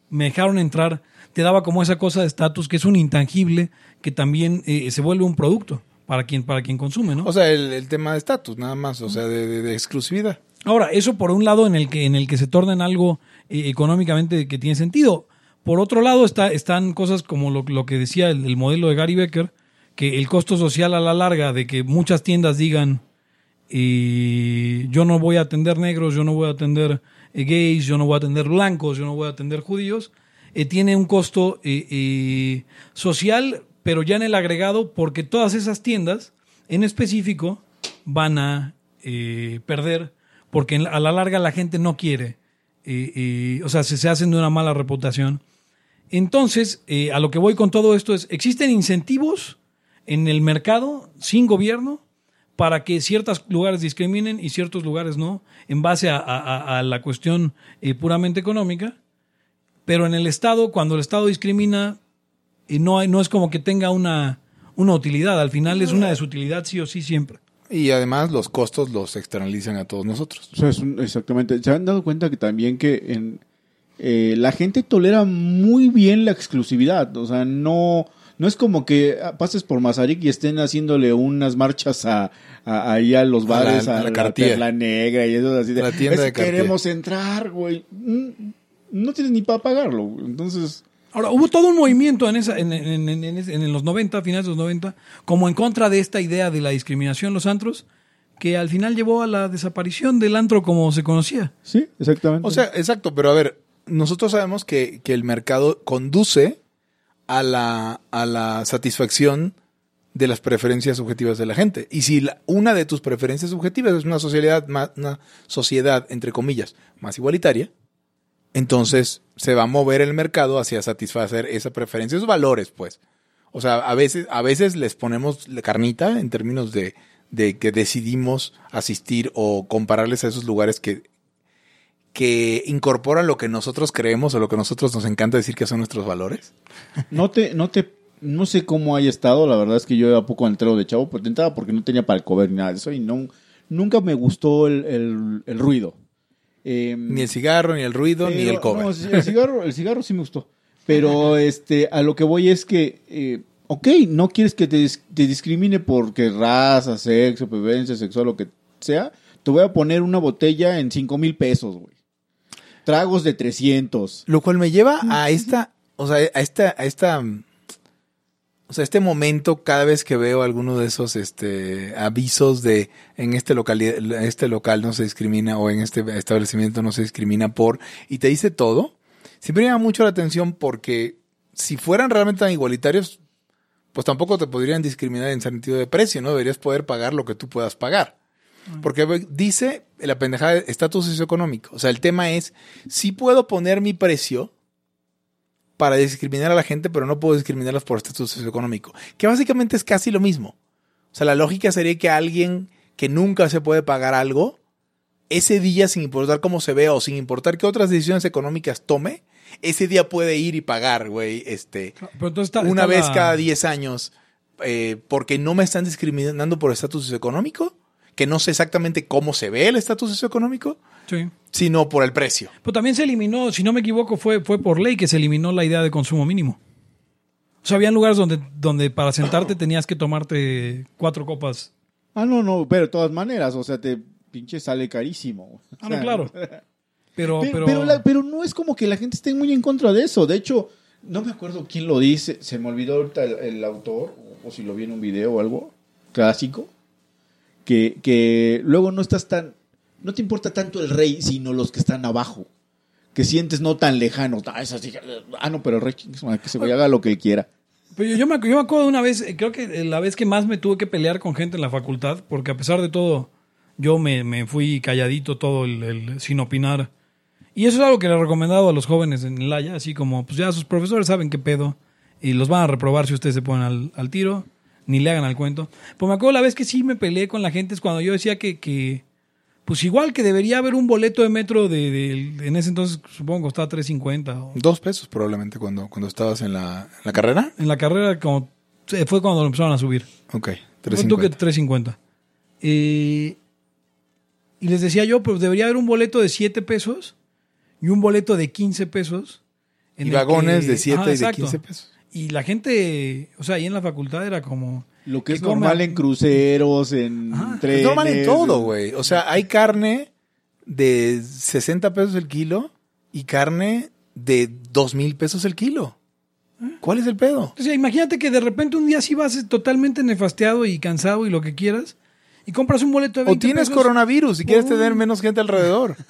me dejaron entrar, te daba como esa cosa de estatus que es un intangible que también eh, se vuelve un producto para quien, para quien consume, ¿no? O sea, el, el tema de estatus, nada más, o sea, de, de- de exclusividad. Ahora, eso por un lado en el que, en el que se torna en algo eh, económicamente que tiene sentido. Por otro lado está, están cosas como lo, lo que decía el, el modelo de Gary Becker, que el costo social a la larga de que muchas tiendas digan eh, yo no voy a atender negros, yo no voy a atender eh, gays, yo no voy a atender blancos, yo no voy a atender judíos, eh, tiene un costo eh, social, pero ya en el agregado, porque todas esas tiendas en específico van a eh, perder, porque a la larga la gente no quiere, eh, eh, o sea, se, se hacen de una mala reputación. Entonces, a lo que voy con todo esto es, existen incentivos en el mercado sin gobierno para que ciertos lugares discriminen y ciertos lugares no, en base a, a- la cuestión puramente económica. pero en el Estado, cuando el Estado discrimina, y no, no es como que tenga una, una utilidad, al final es una desutilidad sí o sí siempre. Y además los costos los externalizan a todos nosotros. O sea, es un- exactamente. ¿Se han dado cuenta que también que en, eh, la gente tolera muy bien la exclusividad? O sea, no, no es como que pases por Mazarik y estén haciéndole unas marchas a, a- ahí a los A la- bares, a, a la la, cartilla. Perla Negra y eso así de, A la tienda "Es de que cartilla". queremos entrar, güey. No tienes ni para pagarlo. güey. Entonces, Ahora, hubo todo un movimiento en, esa, en, en- en- en- en los 90, finales de los 90, como en contra de esta idea de la discriminación en los antros, que al final llevó a la desaparición del antro como se conocía. sí, exactamente. O sea, exacto, pero a ver, nosotros sabemos que, que el mercado conduce a la, a la satisfacción de las preferencias subjetivas de la gente. Y si la- una de tus preferencias subjetivas es una sociedad más, una sociedad, entre comillas, más igualitaria, entonces se va a mover el mercado hacia satisfacer esa preferencia, esos valores, pues. O sea, a veces, a veces les ponemos la carnita en términos de, de que decidimos asistir o compararles a esos lugares que, que incorporan lo que nosotros creemos o lo que nosotros nos encanta decir que son nuestros valores. No te, no te, no sé cómo haya estado, la verdad es que yo era poco entero de chavo, entraba porque no tenía para el cover ni nada de eso y no, nunca me gustó el- el ruido. Eh, Ni el cigarro, ni el ruido, ni el cover. no, el cigarro, el cigarro sí me gustó. Pero este, a lo que voy es que, eh, ok, no quieres que te, te discrimine porque raza, sexo, preferencia sexual, lo que sea. Te voy a poner una botella en cinco mil pesos, güey. Tragos de 300. Lo cual me lleva a esta, o sea, a esta, a esta, o sea, este momento cada vez que veo alguno de esos, este, avisos de en este local, este local no se discrimina o en este establecimiento no se discrimina por, y te dice todo, siempre me llama mucho la atención porque si fueran realmente tan igualitarios, pues tampoco te podrían discriminar en sentido de precio, ¿no? Deberías poder pagar lo que tú puedas pagar. Porque dice la pendejada de estatus socioeconómico. O sea, el tema es, sí puedo poner mi precio para discriminar a la gente, pero no puedo discriminarlos por estatus socioeconómico. Que básicamente es casi lo mismo. O sea, la lógica sería que alguien que nunca se puede pagar algo, ese día, sin importar cómo se vea o sin importar qué otras decisiones económicas tome, ese día puede ir y pagar, güey, este, Pero está- una está vez la- cada 10 años, eh, porque no me están discriminando por estatus socioeconómico, que no sé exactamente cómo se ve el estatus socioeconómico, Sí. sino por el precio. Pero también se eliminó, si no me equivoco, fue, fue por ley que se eliminó la idea de consumo mínimo. O sea, había lugares donde, donde para sentarte tenías que tomarte cuatro copas. Ah, no, no, pero de todas maneras, o sea, te pinche sale carísimo. Ah, no, claro. Pero, Pero, pero, pero, la- pero no es como que la gente esté muy en contra de eso. De hecho, no me acuerdo quién lo dice. Se me olvidó ahorita el, el autor, o, o si lo vi en un video o algo clásico. Que, que luego no estás tan. No te importa tanto el rey, sino los que están abajo. Que sientes no tan lejanos. Ah, esas hijas- ah, no, pero el rey, que se vaya, haga lo que él quiera. pero yo, yo me, yo me acuerdo de una vez, eh, creo que la vez que más me tuve que pelear con gente en la facultad, porque a pesar de todo, yo me, me fui calladito todo el, el- sin opinar. Y eso es algo que le he recomendado a los jóvenes en el Haya, así como, pues ya sus profesores saben qué pedo y los van a reprobar si ustedes se ponen al, al tiro, ni le hagan al cuento. Pues me acuerdo la vez que sí me peleé con la gente es cuando yo decía que, que pues igual que debería haber un boleto de metro de, de- en ese entonces supongo que costaba 3.50 o Dos pesos probablemente cuando, cuando estabas en la, en la carrera. en la carrera como fue cuando lo empezaron a subir. Ok, Pon tú que 3.50. 350. Eh, y les decía yo, pues debería haber un boleto de 7 pesos y un boleto de 15 pesos. en Y vagones que- de 7 Ajá, y de exacto. 15 pesos. Y la gente, o sea, ahí en la facultad era como... Lo que es come- normal en cruceros, en Ajá. trenes. Es normal en todo, güey. O sea, hay carne de 60 pesos el kilo y carne de 2 mil pesos el kilo. ¿Cuál es el pedo? O sea, imagínate que de repente un día sí vas totalmente nefasteado y cansado y lo que quieras y compras un boleto de O 20 tienes pesos. coronavirus y quieres tener menos gente alrededor.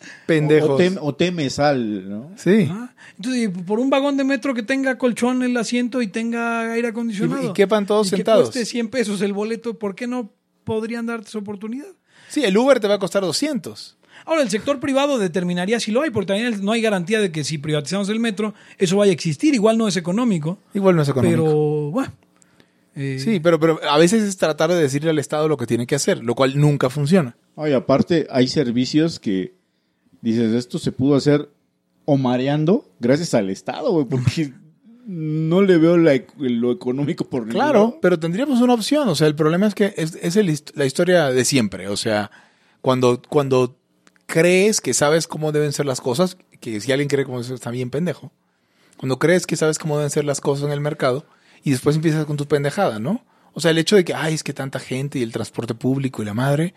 O, Pendejos. o tem- o temes al, ¿no? Sí. Ajá. Entonces, por un vagón de metro que tenga colchón el asiento y tenga aire acondicionado. Y- y quepan todos y que sentados. cueste 100 pesos el boleto, ¿por qué no podrían darte esa oportunidad? Sí, el Uber te va a costar 200. Ahora, el sector privado determinaría si lo hay, porque también no hay garantía de que si privatizamos el metro, eso vaya a existir. Igual no es económico, Igual no es económico. pero bueno. Eh, Sí, pero, pero a veces es tratar de decirle al Estado lo que tiene que hacer, lo cual nunca funciona. Ay, aparte, hay servicios que dices, esto se pudo hacer o mareando gracias al Estado, güey, porque no le veo la- lo económico por ningún Claro, lado. pero tendríamos una opción. O sea, el problema es que es, es el hist- la historia de siempre. O sea, cuando, cuando crees que sabes cómo deben ser las cosas, que si alguien cree como eso está bien pendejo. Cuando crees que sabes cómo deben ser las cosas en el mercado y después empiezas con tu pendejada, ¿no? O sea, el hecho de que, ay, es que tanta gente y el transporte público y la madre,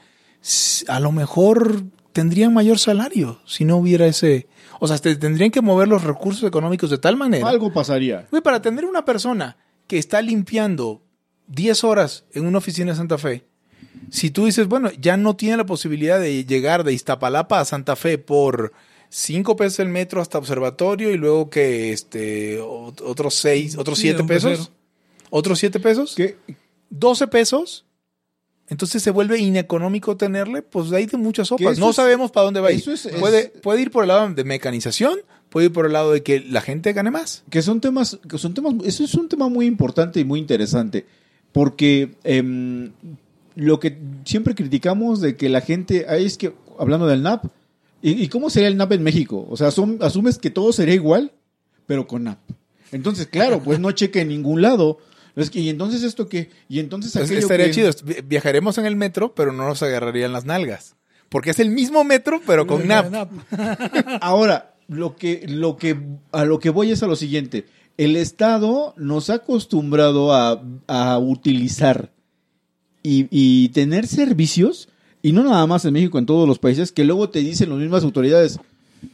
a lo mejor tendrían mayor salario si no hubiera ese... O sea, te tendrían que mover los recursos económicos de tal manera Algo pasaría. Güey, para tener una persona que está limpiando 10 horas en una oficina de Santa Fe, si tú dices, bueno, ya no tiene la posibilidad de llegar de Iztapalapa a Santa Fe por 5 pesos el metro hasta observatorio y luego que este ot- otros 6, otros Sí, 7 un pesos, otros 7 pesos, ¿Qué? 12 pesos, entonces se vuelve ineconómico tenerle, pues hay de muchas sopas. No es- sabemos para dónde va a ir. eso es- es- puede, puede ir por el lado de mecanización, puede ir por el lado de que la gente gane más. Que son temas, que son temas, eso es un tema muy importante y muy interesante, porque em, lo que siempre criticamos de que la gente, es que, hablando del NAP, ¿y, y cómo sería el NAP en México? O sea, asum- asumes que todo sería igual, pero con NAP. Entonces, claro, pues no cheque en ningún lado. Es que, y entonces esto que, y entonces Es- aquello estaría que- chido. Vi- Viajaremos en el metro, pero no nos agarrarían las nalgas. Porque es el mismo metro, pero con NAP. Ahora, lo que, lo que, a lo que voy es a lo siguiente. El Estado nos ha acostumbrado a, a utilizar y, y tener servicios, y no nada más en México, en todos los países, que luego te dicen las mismas autoridades,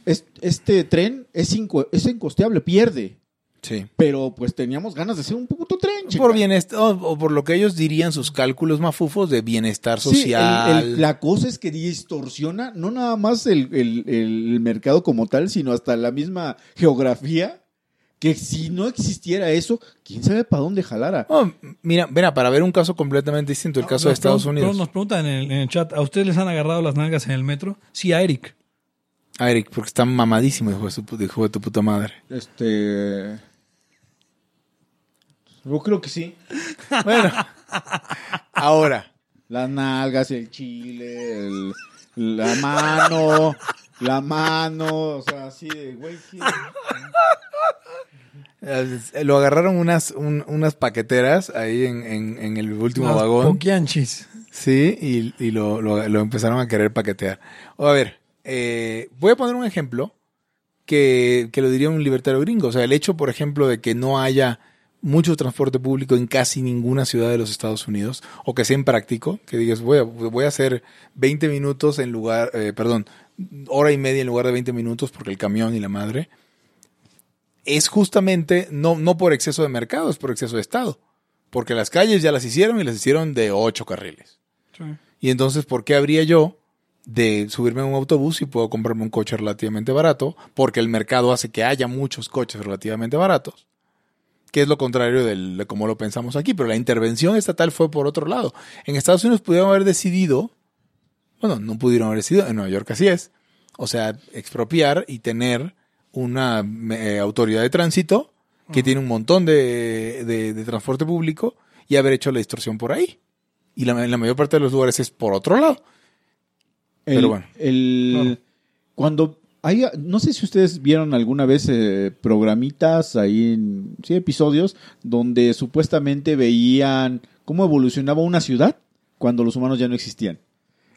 "Es- este tren es, inco- es incosteable, pierde. Sí. Pero pues teníamos ganas de hacer un puto tren, chica. Por bienestar, o, o por lo que ellos dirían sus cálculos mafufos de bienestar Sí, social. el- el- la cosa es que distorsiona no nada más el, el- el mercado como tal, sino hasta la misma geografía, que si no existiera eso, quién sabe para dónde jalara. Oh, mira, mira, para ver un caso completamente distinto, el caso de Estados pregun- Unidos. Nos preguntan en el, en el chat, ¿a ustedes les han agarrado las nalgas en el metro? Sí, a Eric. Ah, Eric, porque está mamadísimo, hijo de, su pu- hijo de tu puta madre. Este. Yo creo que sí. Bueno, ahora, Las nalgas, el chile, el- la mano, la mano, o sea, así de, güey. Eh, lo agarraron unas, un- unas paqueteras ahí en, en- en el último Las vagón. poquianchis. Sí, y, y lo, lo- lo empezaron a querer paquetear. O a ver, eh, voy a poner un ejemplo que, que lo diría un libertario gringo. O sea, el hecho, por ejemplo, de que no haya mucho transporte público en casi ninguna ciudad de los Estados Unidos, o que sea impráctico, que digas, voy a, voy a hacer 20 minutos en lugar, eh, perdón, hora y media en lugar de 20 minutos porque el camión y la madre, es justamente no, no por exceso de mercado, es por exceso de Estado. Porque las calles ya las hicieron y las hicieron de ocho carriles. Y entonces, ¿por qué habría yo de subirme a un autobús y puedo comprarme un coche relativamente barato? Porque el mercado hace que haya muchos coches relativamente baratos. Que es lo contrario del- de cómo lo pensamos aquí. Pero la intervención estatal fue por otro lado. En Estados Unidos pudieron haber decidido, bueno, no pudieron haber decidido, en Nueva York así es. O sea, expropiar y tener una eh, autoridad de tránsito que tiene un montón de, de- de transporte público y haber hecho la distorsión por ahí. Y la, en la mayor parte de los lugares es por otro lado. El, Pero bueno. el- cuando hay, no sé si ustedes vieron alguna vez eh, programitas ahí, en, sí, episodios donde supuestamente veían cómo evolucionaba una ciudad cuando los humanos ya no existían.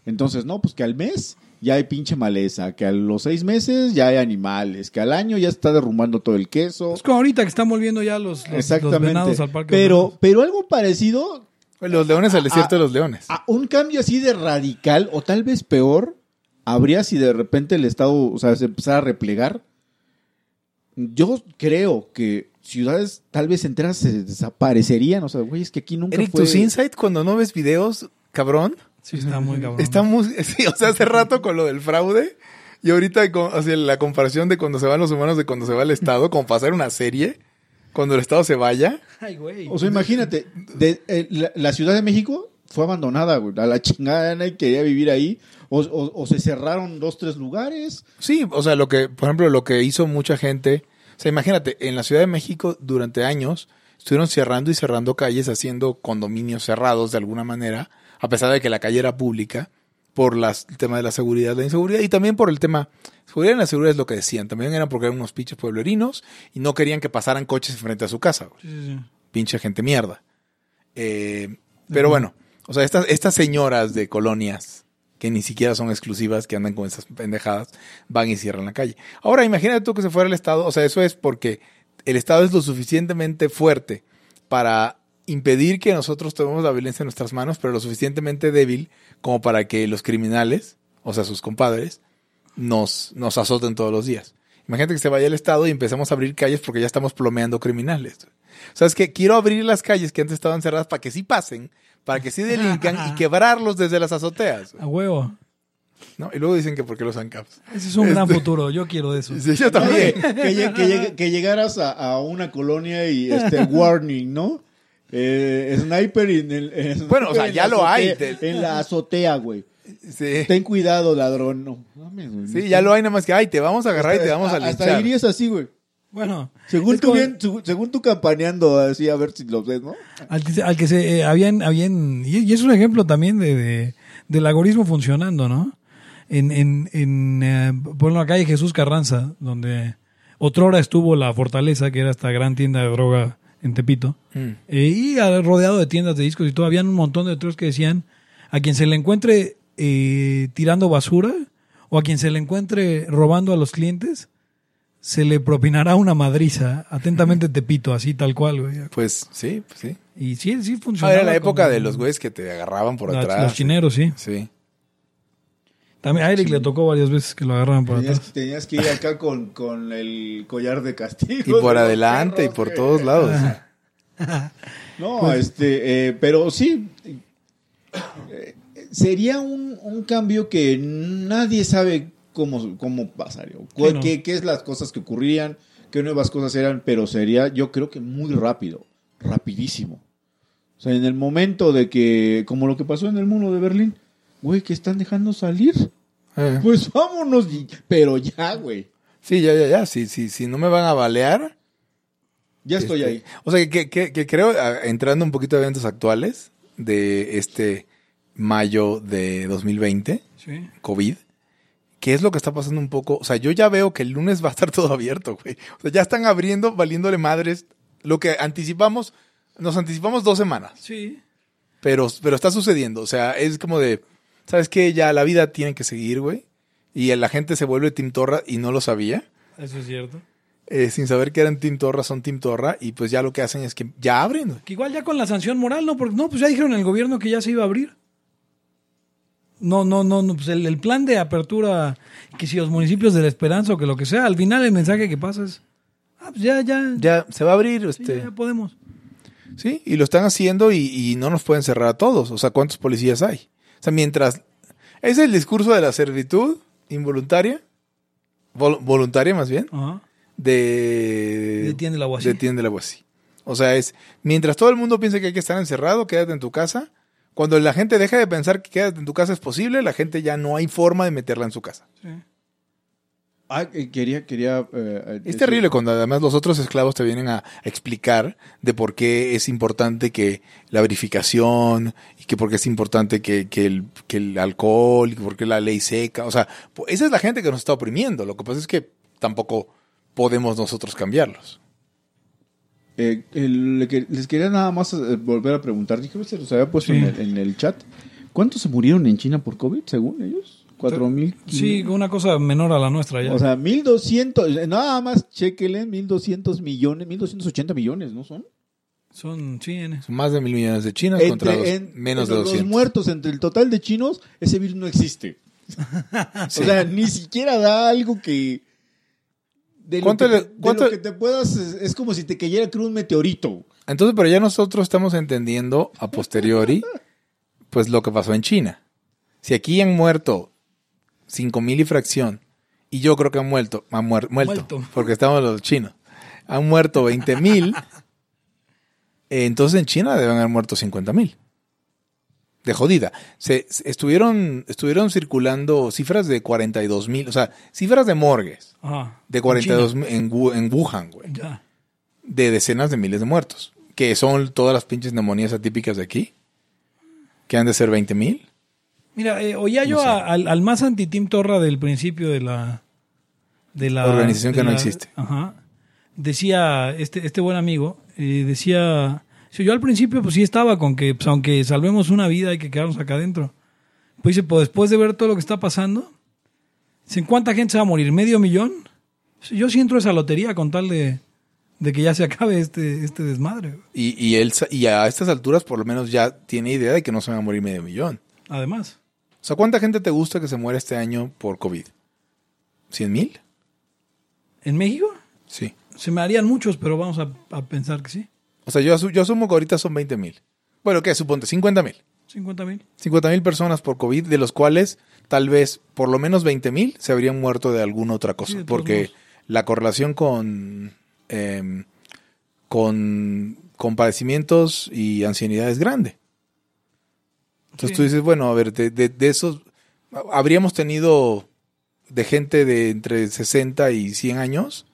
Entonces, no, pues que al mes ya hay pinche maleza, que a los seis meses ya hay animales, que al año ya está derrumbando todo el queso. Es como ahorita que están volviendo ya los, los, los Exactamente. venados al parque. pero, pero algo parecido Los leones al desierto de los leones. a un cambio así de radical o tal vez peor habría si de repente el Estado o sea, se empezara a replegar. Yo creo que ciudades tal vez enteras se desaparecerían. O sea, güey, es que aquí nunca Eric, fue... tus insights cuando no ves videos, cabrón, Sí, está muy cabrón. está muy... Sí, o sea, hace rato con lo del fraude y ahorita con, o sea, la comparación de cuando se van los humanos de cuando se va el Estado, como pasar una serie, cuando el Estado se vaya. Ay, güey. O sea, imagínate, de, eh, la, la Ciudad de México fue abandonada, güey. A la chingada nadie quería vivir ahí. O, o- o se cerraron dos, tres lugares. Sí, o sea, lo que, por ejemplo, lo que hizo mucha gente, o sea, imagínate, en la Ciudad de México durante años estuvieron cerrando y cerrando calles, haciendo condominios cerrados de alguna manera, a pesar de que la calle era pública, por las, el tema de la seguridad, la inseguridad y también por el tema, seguridad y la seguridad es lo que decían, también eran porque eran unos pinches pueblerinos y no querían que pasaran coches frente a su casa. Sí, sí, pinche gente mierda. Eh, pero bueno, o sea, estas, estas señoras de colonias que ni siquiera son exclusivas, que andan con esas pendejadas, van y cierran la calle. Ahora, imagínate tú que se fuera el Estado, o sea, eso es porque el Estado es lo suficientemente fuerte para impedir que nosotros tomemos la violencia en nuestras manos, pero lo suficientemente débil como para que los criminales, o sea, sus compadres, nos, nos azoten todos los días. Imagínate que se vaya el Estado y empezamos a abrir calles porque ya estamos plomeando criminales. O sea, es que quiero abrir las calles que antes estaban cerradas para que sí pasen, para que sí delincan y quebrarlos desde las azoteas. A huevo. ¿no? Y luego dicen que porque los ANCAPs. Ese es un gran futuro. Yo quiero de eso. Sí, yo también. que, lleg- que lleg- que llegaras a, a una colonia y este warning, ¿no? Eh, sniper en el en- Bueno, o sea, en ya la lo hay. azotea- En la azotea, güey. Sí. Ten cuidado, ladrón. No, mames, güey. Sí, ya lo hay nada más que, ay, te vamos a agarrar y te vamos a Hasta linchar. irías así, güey. Bueno, Según tú, como- bien, su- según tú campaneando así, a ver si lo ves, ¿no? Al, que- al que se eh, habían, habían y, y es un ejemplo también de, de- del algoritmo funcionando, ¿no? En, en, en eh, por la calle Jesús Carranza, donde otrora estuvo la Fortaleza, que era esta gran tienda de droga en Tepito, Mm. eh, y rodeado de tiendas de discos y todo, habían un montón de otros que decían a quien se le encuentre eh, tirando basura o a quien se le encuentre robando a los clientes, se le propinará una madriza. Atentamente Tepito, así tal cual, güey. Pues sí, pues sí. Y sí, sí Ah, funcionaba. era la época como- de los güeyes que te agarraban por atrás. Los chineros, sí. Sí. También a Eric le tocó varias veces que lo agarraban por Tenías, atrás. tenías que ir acá con, con el collar de castigo. Y por adelante y por todos lados. No, este, eh, pero sí. eh, sería un, un cambio que nadie sabe cómo, cómo pasaría. o Sí, no. qué, qué es las cosas que ocurrirían, qué nuevas cosas eran, pero sería, yo creo que muy rápido, rapidísimo. O sea, en el momento de que, como lo que pasó en el mundo de Berlín, güey, que están dejando salir. Eh. Pues vámonos, pero ya, güey. Sí, ya, ya, ya. Si, si, si no me van a balear. Ya estoy este, ahí. O sea, que, que, que creo, entrando un poquito a eventos actuales de este mayo de 2020, Sí. COVID, ¿qué es lo que está pasando un poco? O sea, yo ya veo que el lunes va a estar todo abierto, güey. O sea, ya están abriendo, valiéndole madres. Lo que anticipamos, nos anticipamos dos semanas, Sí. pero, pero está sucediendo. O sea, es como de, ¿sabes qué? Ya la vida tiene que seguir, güey. Y la gente se vuelve Team Torra y no lo sabía. Eso es cierto. eh, sin saber que eran Team Torra, son Team Torra. Y pues ya lo que hacen es que ya abren, güey. Que igual ya con la sanción moral, ¿no? Porque no, pues ya dijeron en el gobierno que ya se iba a abrir. No, no, no, no, pues el, el plan de apertura, que si los municipios de la esperanza o que lo que sea, al final el mensaje que pasa es, ah, pues ya, ya, Ya se va a abrir, sí, este. ya podemos. Sí, y lo están haciendo y, y no nos pueden cerrar a todos. O sea, ¿cuántos policías hay? O sea, mientras... Es el discurso de la servitud involuntaria, vol- voluntaria más bien, Ajá. de... Detiene la guasí. Detiene la guasí. O sea, es... Mientras todo el mundo piensa que hay que estar encerrado, quédate en tu casa. Cuando la gente deja de pensar que quédate en tu casa es posible, la gente ya no hay forma de meterla en su casa. Sí. Ah, quería, quería. eh, eh, Es terrible cuando además los otros esclavos te vienen a explicar de por qué es importante que la verificación y que por qué es importante que, que el, que el alcohol y que por qué la ley seca. O sea, esa es la gente que nos está oprimiendo. Lo que pasa es que tampoco podemos nosotros cambiarlos. Eh, el- le que- les quería nada más eh, volver a preguntar. Dije, se los había puesto Sí. en, el, en el chat. ¿Cuántos se murieron en China por COVID, según ellos? ¿Cuatro mil? Sí, una cosa menor a la nuestra ya. O sea, 1200, eh, nada más, chequenle, 1200 millones, 1280 millones, ¿no son? Son, sí, N. Son más de mil millones de chinos contra los en- menos de entre 200. Los muertos entre el total de chinos, ese virus no existe. Sí. O sea, ni siquiera da algo que. De, lo ¿Cuánto que, le- te, de cuánto- lo que te puedas. Es, es como si te cayera cruz un meteorito. Entonces, pero ya nosotros estamos entendiendo a posteriori, pues lo que pasó en China. Si aquí han muerto cinco mil y fracción, y yo creo que han muerto, han muer- muerto, Muerto. porque estamos los chinos, han muerto 20 mil, eh, entonces en China deben haber muerto 50 mil. De jodida. Se, se- estuvieron, estuvieron circulando cifras de 42 mil, o sea, cifras de morgues, Ajá. de 42 mil en, Wu- en Wuhan, güey Ya. de decenas de miles de muertos, que son todas las pinches neumonías atípicas de aquí, que han de ser 20 mil. Mira, eh, oía yo a- al, al más anti-Tim Torra del principio de la... De la Organización de que no existe. Ajá. Decía, este, este buen amigo, eh, decía... yo al principio pues sí estaba con que pues, aunque salvemos una vida hay que quedarnos acá adentro. Pues dice, pues después de ver todo lo que está pasando, dice, ¿cuánta gente se va a morir? ¿Medio millón? Yo sí entro a esa lotería con tal de, de que ya se acabe este, este desmadre. Y, y, él, y a estas alturas por lo menos ya tiene idea de que no se van a morir medio millón. Además. O sea, ¿cuánta gente te gusta que se muera este año por COVID? ¿Cien mil? ¿En México? Sí. Se me harían muchos, pero vamos a, a pensar que sí. O sea, yo, yo asumo que ahorita son 20 mil. Bueno, ¿qué? Suponte, 50 mil. 50 mil. 50 mil personas por COVID, de los cuales tal vez por lo menos 20 mil se habrían muerto de alguna otra cosa. Sí, porque modos. la correlación con, em, con, con padecimientos y ancianidad es grande. Entonces Sí. tú dices, bueno, a ver, de, de- de esos, habríamos tenido de gente de entre 60 y 100 años,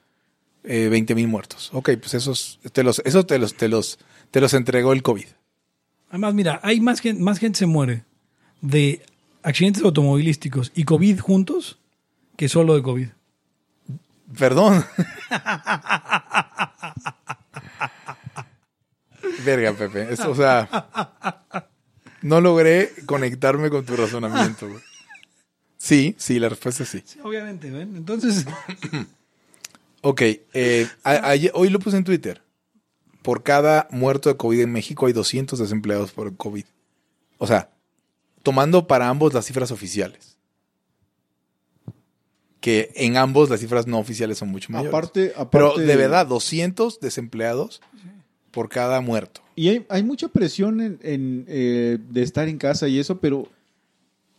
eh, 20 mil muertos. Ok, pues esos, te los, esos te los, te los, te los entregó el COVID. Además, mira, hay más gente, más gente se muere de accidentes automovilísticos y COVID juntos que solo de COVID. Perdón. Verga, Pepe. O sea, no logré conectarme con tu razonamiento. güey. Sí, sí, la respuesta es sí. Sí, obviamente, ¿ven? Entonces, Ok, eh, a- hoy lo puse en Twitter. Por cada muerto de COVID en México hay 200 desempleados por COVID. O sea, tomando para ambos las cifras oficiales. Que en ambos las cifras no oficiales son mucho mayores. Aparte, aparte Pero de verdad, 200 desempleados por cada muerto. Y hay, hay mucha presión en, en, eh, de estar en casa y eso, pero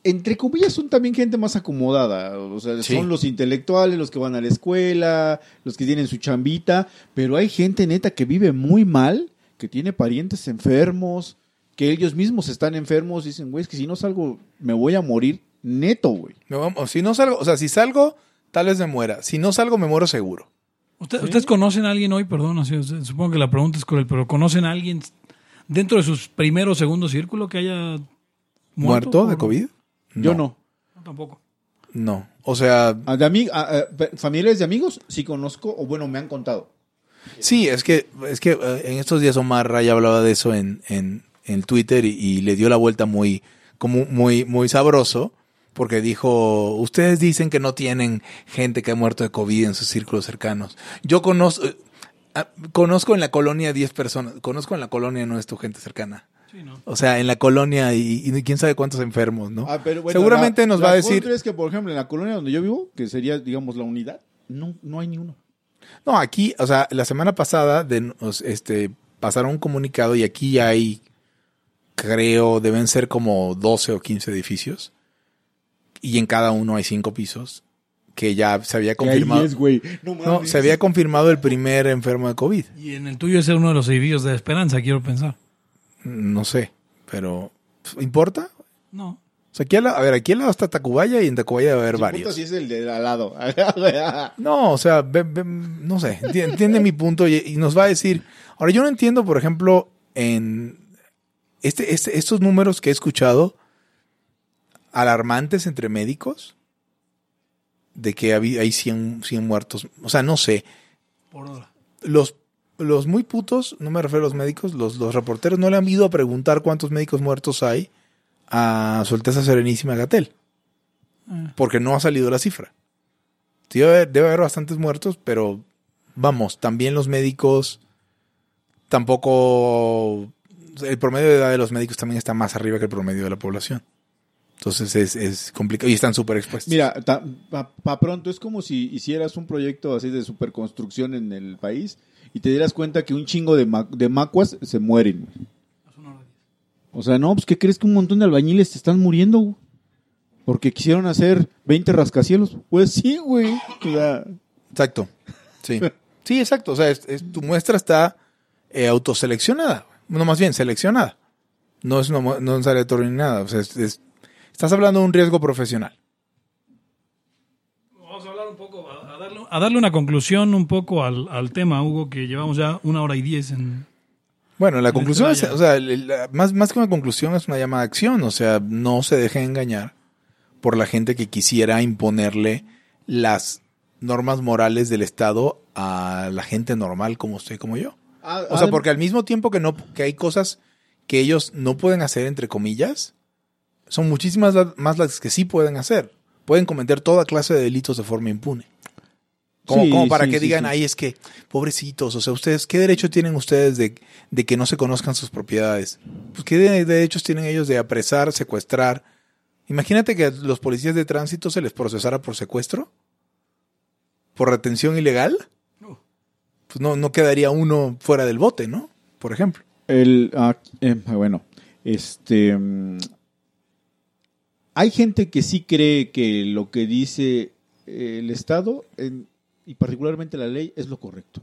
entre comillas son también gente más acomodada. O sea, Sí. son los intelectuales, los que van a la escuela, los que tienen su chambita, pero hay gente neta que vive muy mal, que tiene parientes enfermos, que ellos mismos están enfermos y dicen, güey, es que si no salgo me voy a morir neto, güey. A- Si no salgo, o sea, si salgo, tal vez me muera. Si no salgo, me muero seguro. ¿usted- ¿ustedes conocen a alguien hoy? Perdón, así, supongo que la pregunta es cruel, pero ¿conocen a alguien dentro de sus primeros o segundo círculo que haya muerto? ¿Muerto de COVID? Yo no. No, tampoco. No. O sea, De ami- ah, ah, pe- familiares de amigos sí conozco, o bueno, me han contado. Sí, es que, es que eh, en estos días Omar Ray hablaba de eso en, en, en Twitter y, y le dio la vuelta muy, como muy, muy sabroso, porque dijo, ustedes dicen que no tienen gente que ha muerto de COVID en sus círculos cercanos. Yo conozco, eh, conozco en la colonia 10 personas, conozco en la colonia no es tu gente cercana. Sí, ¿no? O sea, en la colonia y, y quién sabe cuántos enfermos, ¿no? Ah, pero bueno, Seguramente la- nos la va a decir, es que, por ejemplo, en la colonia donde yo vivo, que sería, digamos, la unidad, no, no hay ni uno. No, aquí, o sea, la semana pasada de, este, pasaron un comunicado y aquí hay, creo, deben ser como 12 o 15 edificios. Y en cada uno hay cinco pisos. Que ya se había confirmado. güey. No No, se había confirmado el primer enfermo de COVID. Y en el tuyo es uno de los edificios de esperanza, quiero pensar. No sé, pero ¿importa? No. O sea, aquí al, a ver, aquí al lado está Tacubaya y en Tacubaya debe haber varios. si es el de al lado. No, o sea, ve- ve- no sé, enti- entiende mi punto y, y nos va a decir. Ahora, yo no entiendo, por ejemplo, en este, este- estos números que he escuchado alarmantes entre médicos de que hay 100, 100 muertos. O sea, no sé. Por hora. Los, los muy putos, no me refiero a los médicos, los, los reporteros no le han ido a preguntar cuántos médicos muertos hay a Su Alteza Serenísima Gatel. Porque no ha salido la cifra. Debe haber, debe haber bastantes muertos, pero vamos, también los médicos tampoco... El promedio de edad de los médicos también está más arriba que el promedio de la población. Entonces es, es complicado y están súper expuestos. Mira, para pronto es como si hicieras un proyecto así de superconstrucción en el país y te dieras cuenta que un chingo de, ma- de macuas se mueren. O sea, no, pues ¿qué crees que un montón de albañiles se están muriendo? güey? Porque quisieron hacer 20 rascacielos. Pues sí, güey. O sea, Exacto. Sí. Sí, exacto. O sea, es- es- tu muestra está eh, autoseleccionada. No, más bien, seleccionada. No es una, no es aleatorio ni nada. O sea, es- es- estás hablando de un riesgo profesional. Vamos a hablar un poco, a, a darle, una conclusión un poco al, al tema, Hugo, que llevamos ya una hora y diez en... Bueno, la conclusión es, o sea, la- más, más que una conclusión es una llamada a acción, o sea, no se deje engañar por la gente que quisiera imponerle las normas morales del Estado a la gente normal como usted como yo. Ah, O sea, porque al mismo tiempo que no que hay cosas que ellos no pueden hacer entre comillas, son muchísimas más las que sí pueden hacer. Pueden cometer toda clase de delitos de forma impune. Como, Sí, como para sí, que sí, digan, sí. ay, es que, pobrecitos, o sea, ustedes, ¿qué derecho tienen ustedes de, de que no se conozcan sus propiedades? Pues, ¿qué de- derechos tienen ellos de apresar, secuestrar? Imagínate que a los policías de tránsito se les procesara por secuestro, por retención ilegal. Pues no, no quedaría uno fuera del bote, ¿no? Por ejemplo. El, ah, eh, bueno, este. mm, hay gente que sí cree que lo que dice el Estado, en- y particularmente la ley, es lo correcto.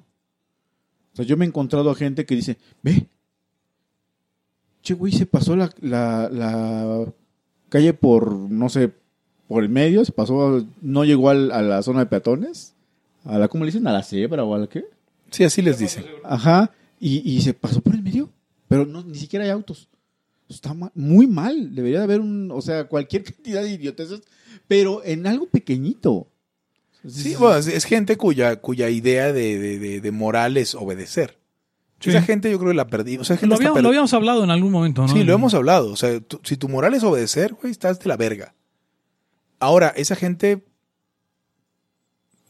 O sea, yo me he encontrado a gente que dice: Ve, che, güey, se pasó la, la, la calle por, no sé, por el medio, se pasó, no llegó al- a la zona de peatones, a la, ¿cómo le dicen? A la cebra o a la qué. Sí, así les dicen. Ajá, y, y se pasó por el medio, pero no, ni siquiera hay autos. Está muy mal, debería de haber un, o sea, cualquier cantidad de idioteces, pero en algo pequeñito. Sí, bueno, es, es gente cuya, cuya idea de, de, de- de moral es obedecer. Sí. Esa gente yo creo que la perdí. O sea, Lo habíamos, per- lo habíamos hablado en algún momento, ¿no? Sí, lo hemos hablado. O sea, tú- si tu moral es obedecer, güey, estás de la verga. Ahora, esa gente,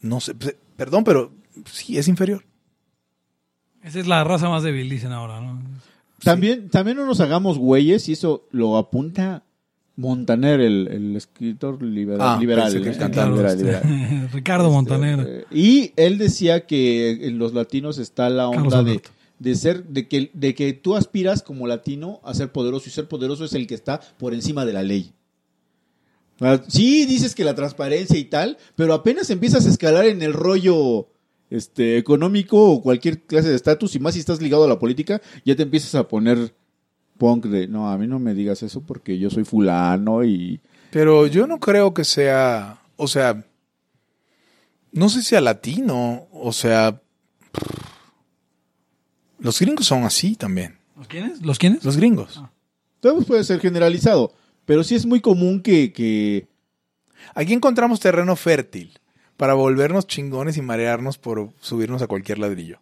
no sé, pe- perdón, pero sí es inferior. Esa es la raza más débil, dicen ahora, ¿no? También, también no nos hagamos güeyes, y eso lo apunta Montaner, el, el escritor liberal. Ah, liberal, que el ¿eh? cantante. Liberal, este, liberal. Ricardo Montaner. Eh, y él decía que en los latinos está la onda de, de ser, de que, de que tú aspiras como latino a ser poderoso y ser poderoso es el que está por encima de la ley. Ah, Sí, dices que la transparencia y tal, pero apenas empiezas a escalar en el rollo este, económico o cualquier clase de estatus, y más si estás ligado a la política, ya te empiezas a poner punk de, no, a mí no me digas eso porque yo soy fulano y... Pero yo no creo que sea, o sea, no sé si sea latino, o sea, los gringos son así también. ¿Los quiénes? ¿Los quiénes? Los gringos. Todo puede ser generalizado, pero sí es muy común que... que Aquí encontramos terreno fértil para volvernos chingones y marearnos por subirnos a cualquier ladrillo.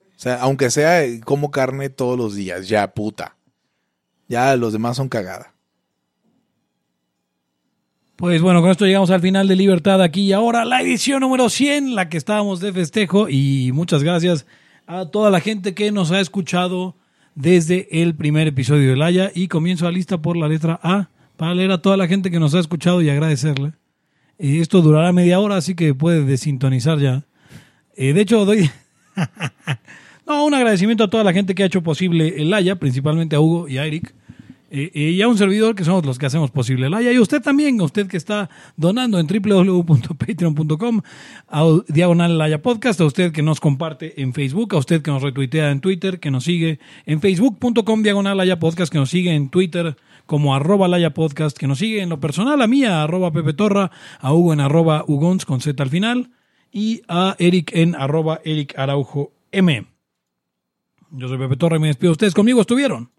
O sea, aunque sea como carne todos los días, ya puta. Ya los demás son cagada. Pues bueno, con esto llegamos al final de Libertad aquí y ahora, la edición número 100, la que estábamos de festejo y muchas gracias a toda la gente que nos ha escuchado desde el primer episodio de Laya y comienzo la lista por la letra A para leer a toda la gente que nos ha escuchado y agradecerle. Esto durará media hora, así que puede desintonizar ya. Eh, de hecho, doy... no, un agradecimiento a toda la gente que ha hecho posible el Laya, principalmente a Hugo y a Eric. Y a un servidor que somos los que hacemos posible el. Y usted también, usted que está donando en www.patreon.com, a Diagonal Laya Podcast, a usted que nos comparte en Facebook, a usted que nos retuitea en Twitter, que nos sigue en facebook.com Diagonal Laya Podcast, que nos sigue en Twitter como arroba Laya Podcast, que nos sigue en lo personal a mí, a arroba Pepe Torra, a Hugo en arroba Ugons con Z al final, y a Eric en arroba Eric Araujo M. Yo soy Pepe Torra y me despido. Ustedes conmigo estuvieron.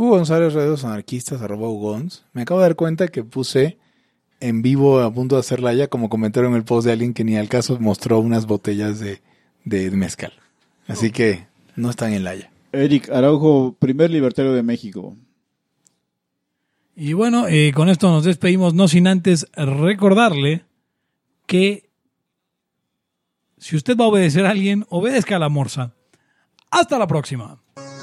Hugo González, redes anarquistas, arroba Hugons. Me acabo de dar cuenta que puse en vivo a punto de hacerla ya como comentario en el post de alguien que ni al caso mostró unas botellas de, de mezcal. Así que no están en la ya. Eric Araujo, primer libertario de México. Y bueno, eh, con esto nos despedimos, no sin antes recordarle que si usted va a obedecer a alguien, obedezca a la morsa. Hasta la próxima.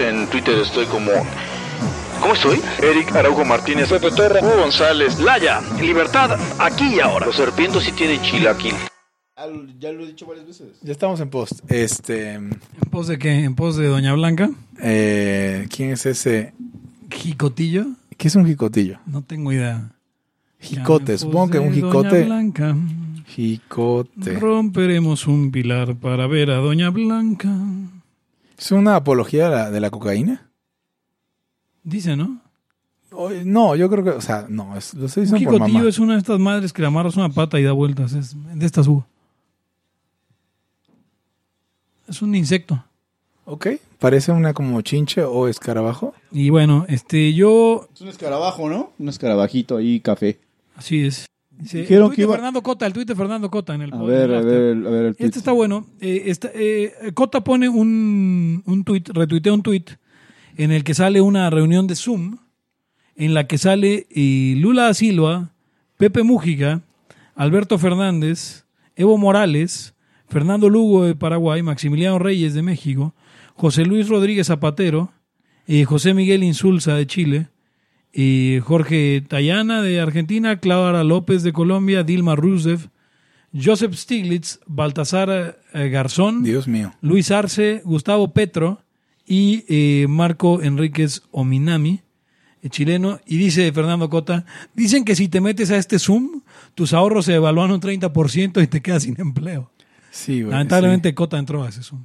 en Twitter estoy como... ¿Cómo estoy? Eric Araujo Martínez, Pepe Torra, Hugo González, Laya, libertad, aquí y ahora. Los serpientes sí tienen chilaquil. Ya lo he dicho varias veces. Ya estamos en post. Este, ¿En pos de qué? ¿En pos de Doña Blanca? eh, ¿quién es ese? ¿Jicotillo? ¿Qué es un jicotillo? No tengo idea. Jicote, supongo que un de Doña jicote. Blanca. Jicote. Romperemos un pilar para ver a Doña Blanca. ¿Es una apología de la, de la cocaína? Dice, ¿no? O- No, yo creo que, o sea, no, es, lo estoy Un diciendo por mamá. jicotillo es una de estas madres que le amarras una pata y da vueltas. Es de estas U. Es un insecto. Ok, parece una como chinche o escarabajo. Y bueno, este, yo, Es un escarabajo, ¿no? Un escarabajito ahí, café. así es. Dijeron el tuit que iba- Fernando Cota, el tuit de Fernando Cota en el A ver, a ver, a ver el tweet. Este está bueno. Eh, está- eh, Cota pone un, un tweet, retuitea un tweet en el que sale una reunión de Zoom en la que sale eh, Lula da Silva, Pepe Mújica, Alberto Fernández, Evo Morales, Fernando Lugo de Paraguay, Maximiliano Reyes de México, José Luis Rodríguez Zapatero, eh, José Miguel Insulza de Chile, eh, Jorge Tayana de Argentina, Clara López de Colombia, Dilma Rousseff, Joseph Stiglitz, Baltasar eh, Garzón, Dios mío. Luis Arce, Gustavo Petro y eh, Marco Enríquez Ominami, eh, chileno. Y dice Fernando Cota, dicen que si te metes a este Zoom, tus ahorros se evalúan un 30% y te quedas sin empleo. Sí, güey. Lamentablemente Cota entró a ese Zoom.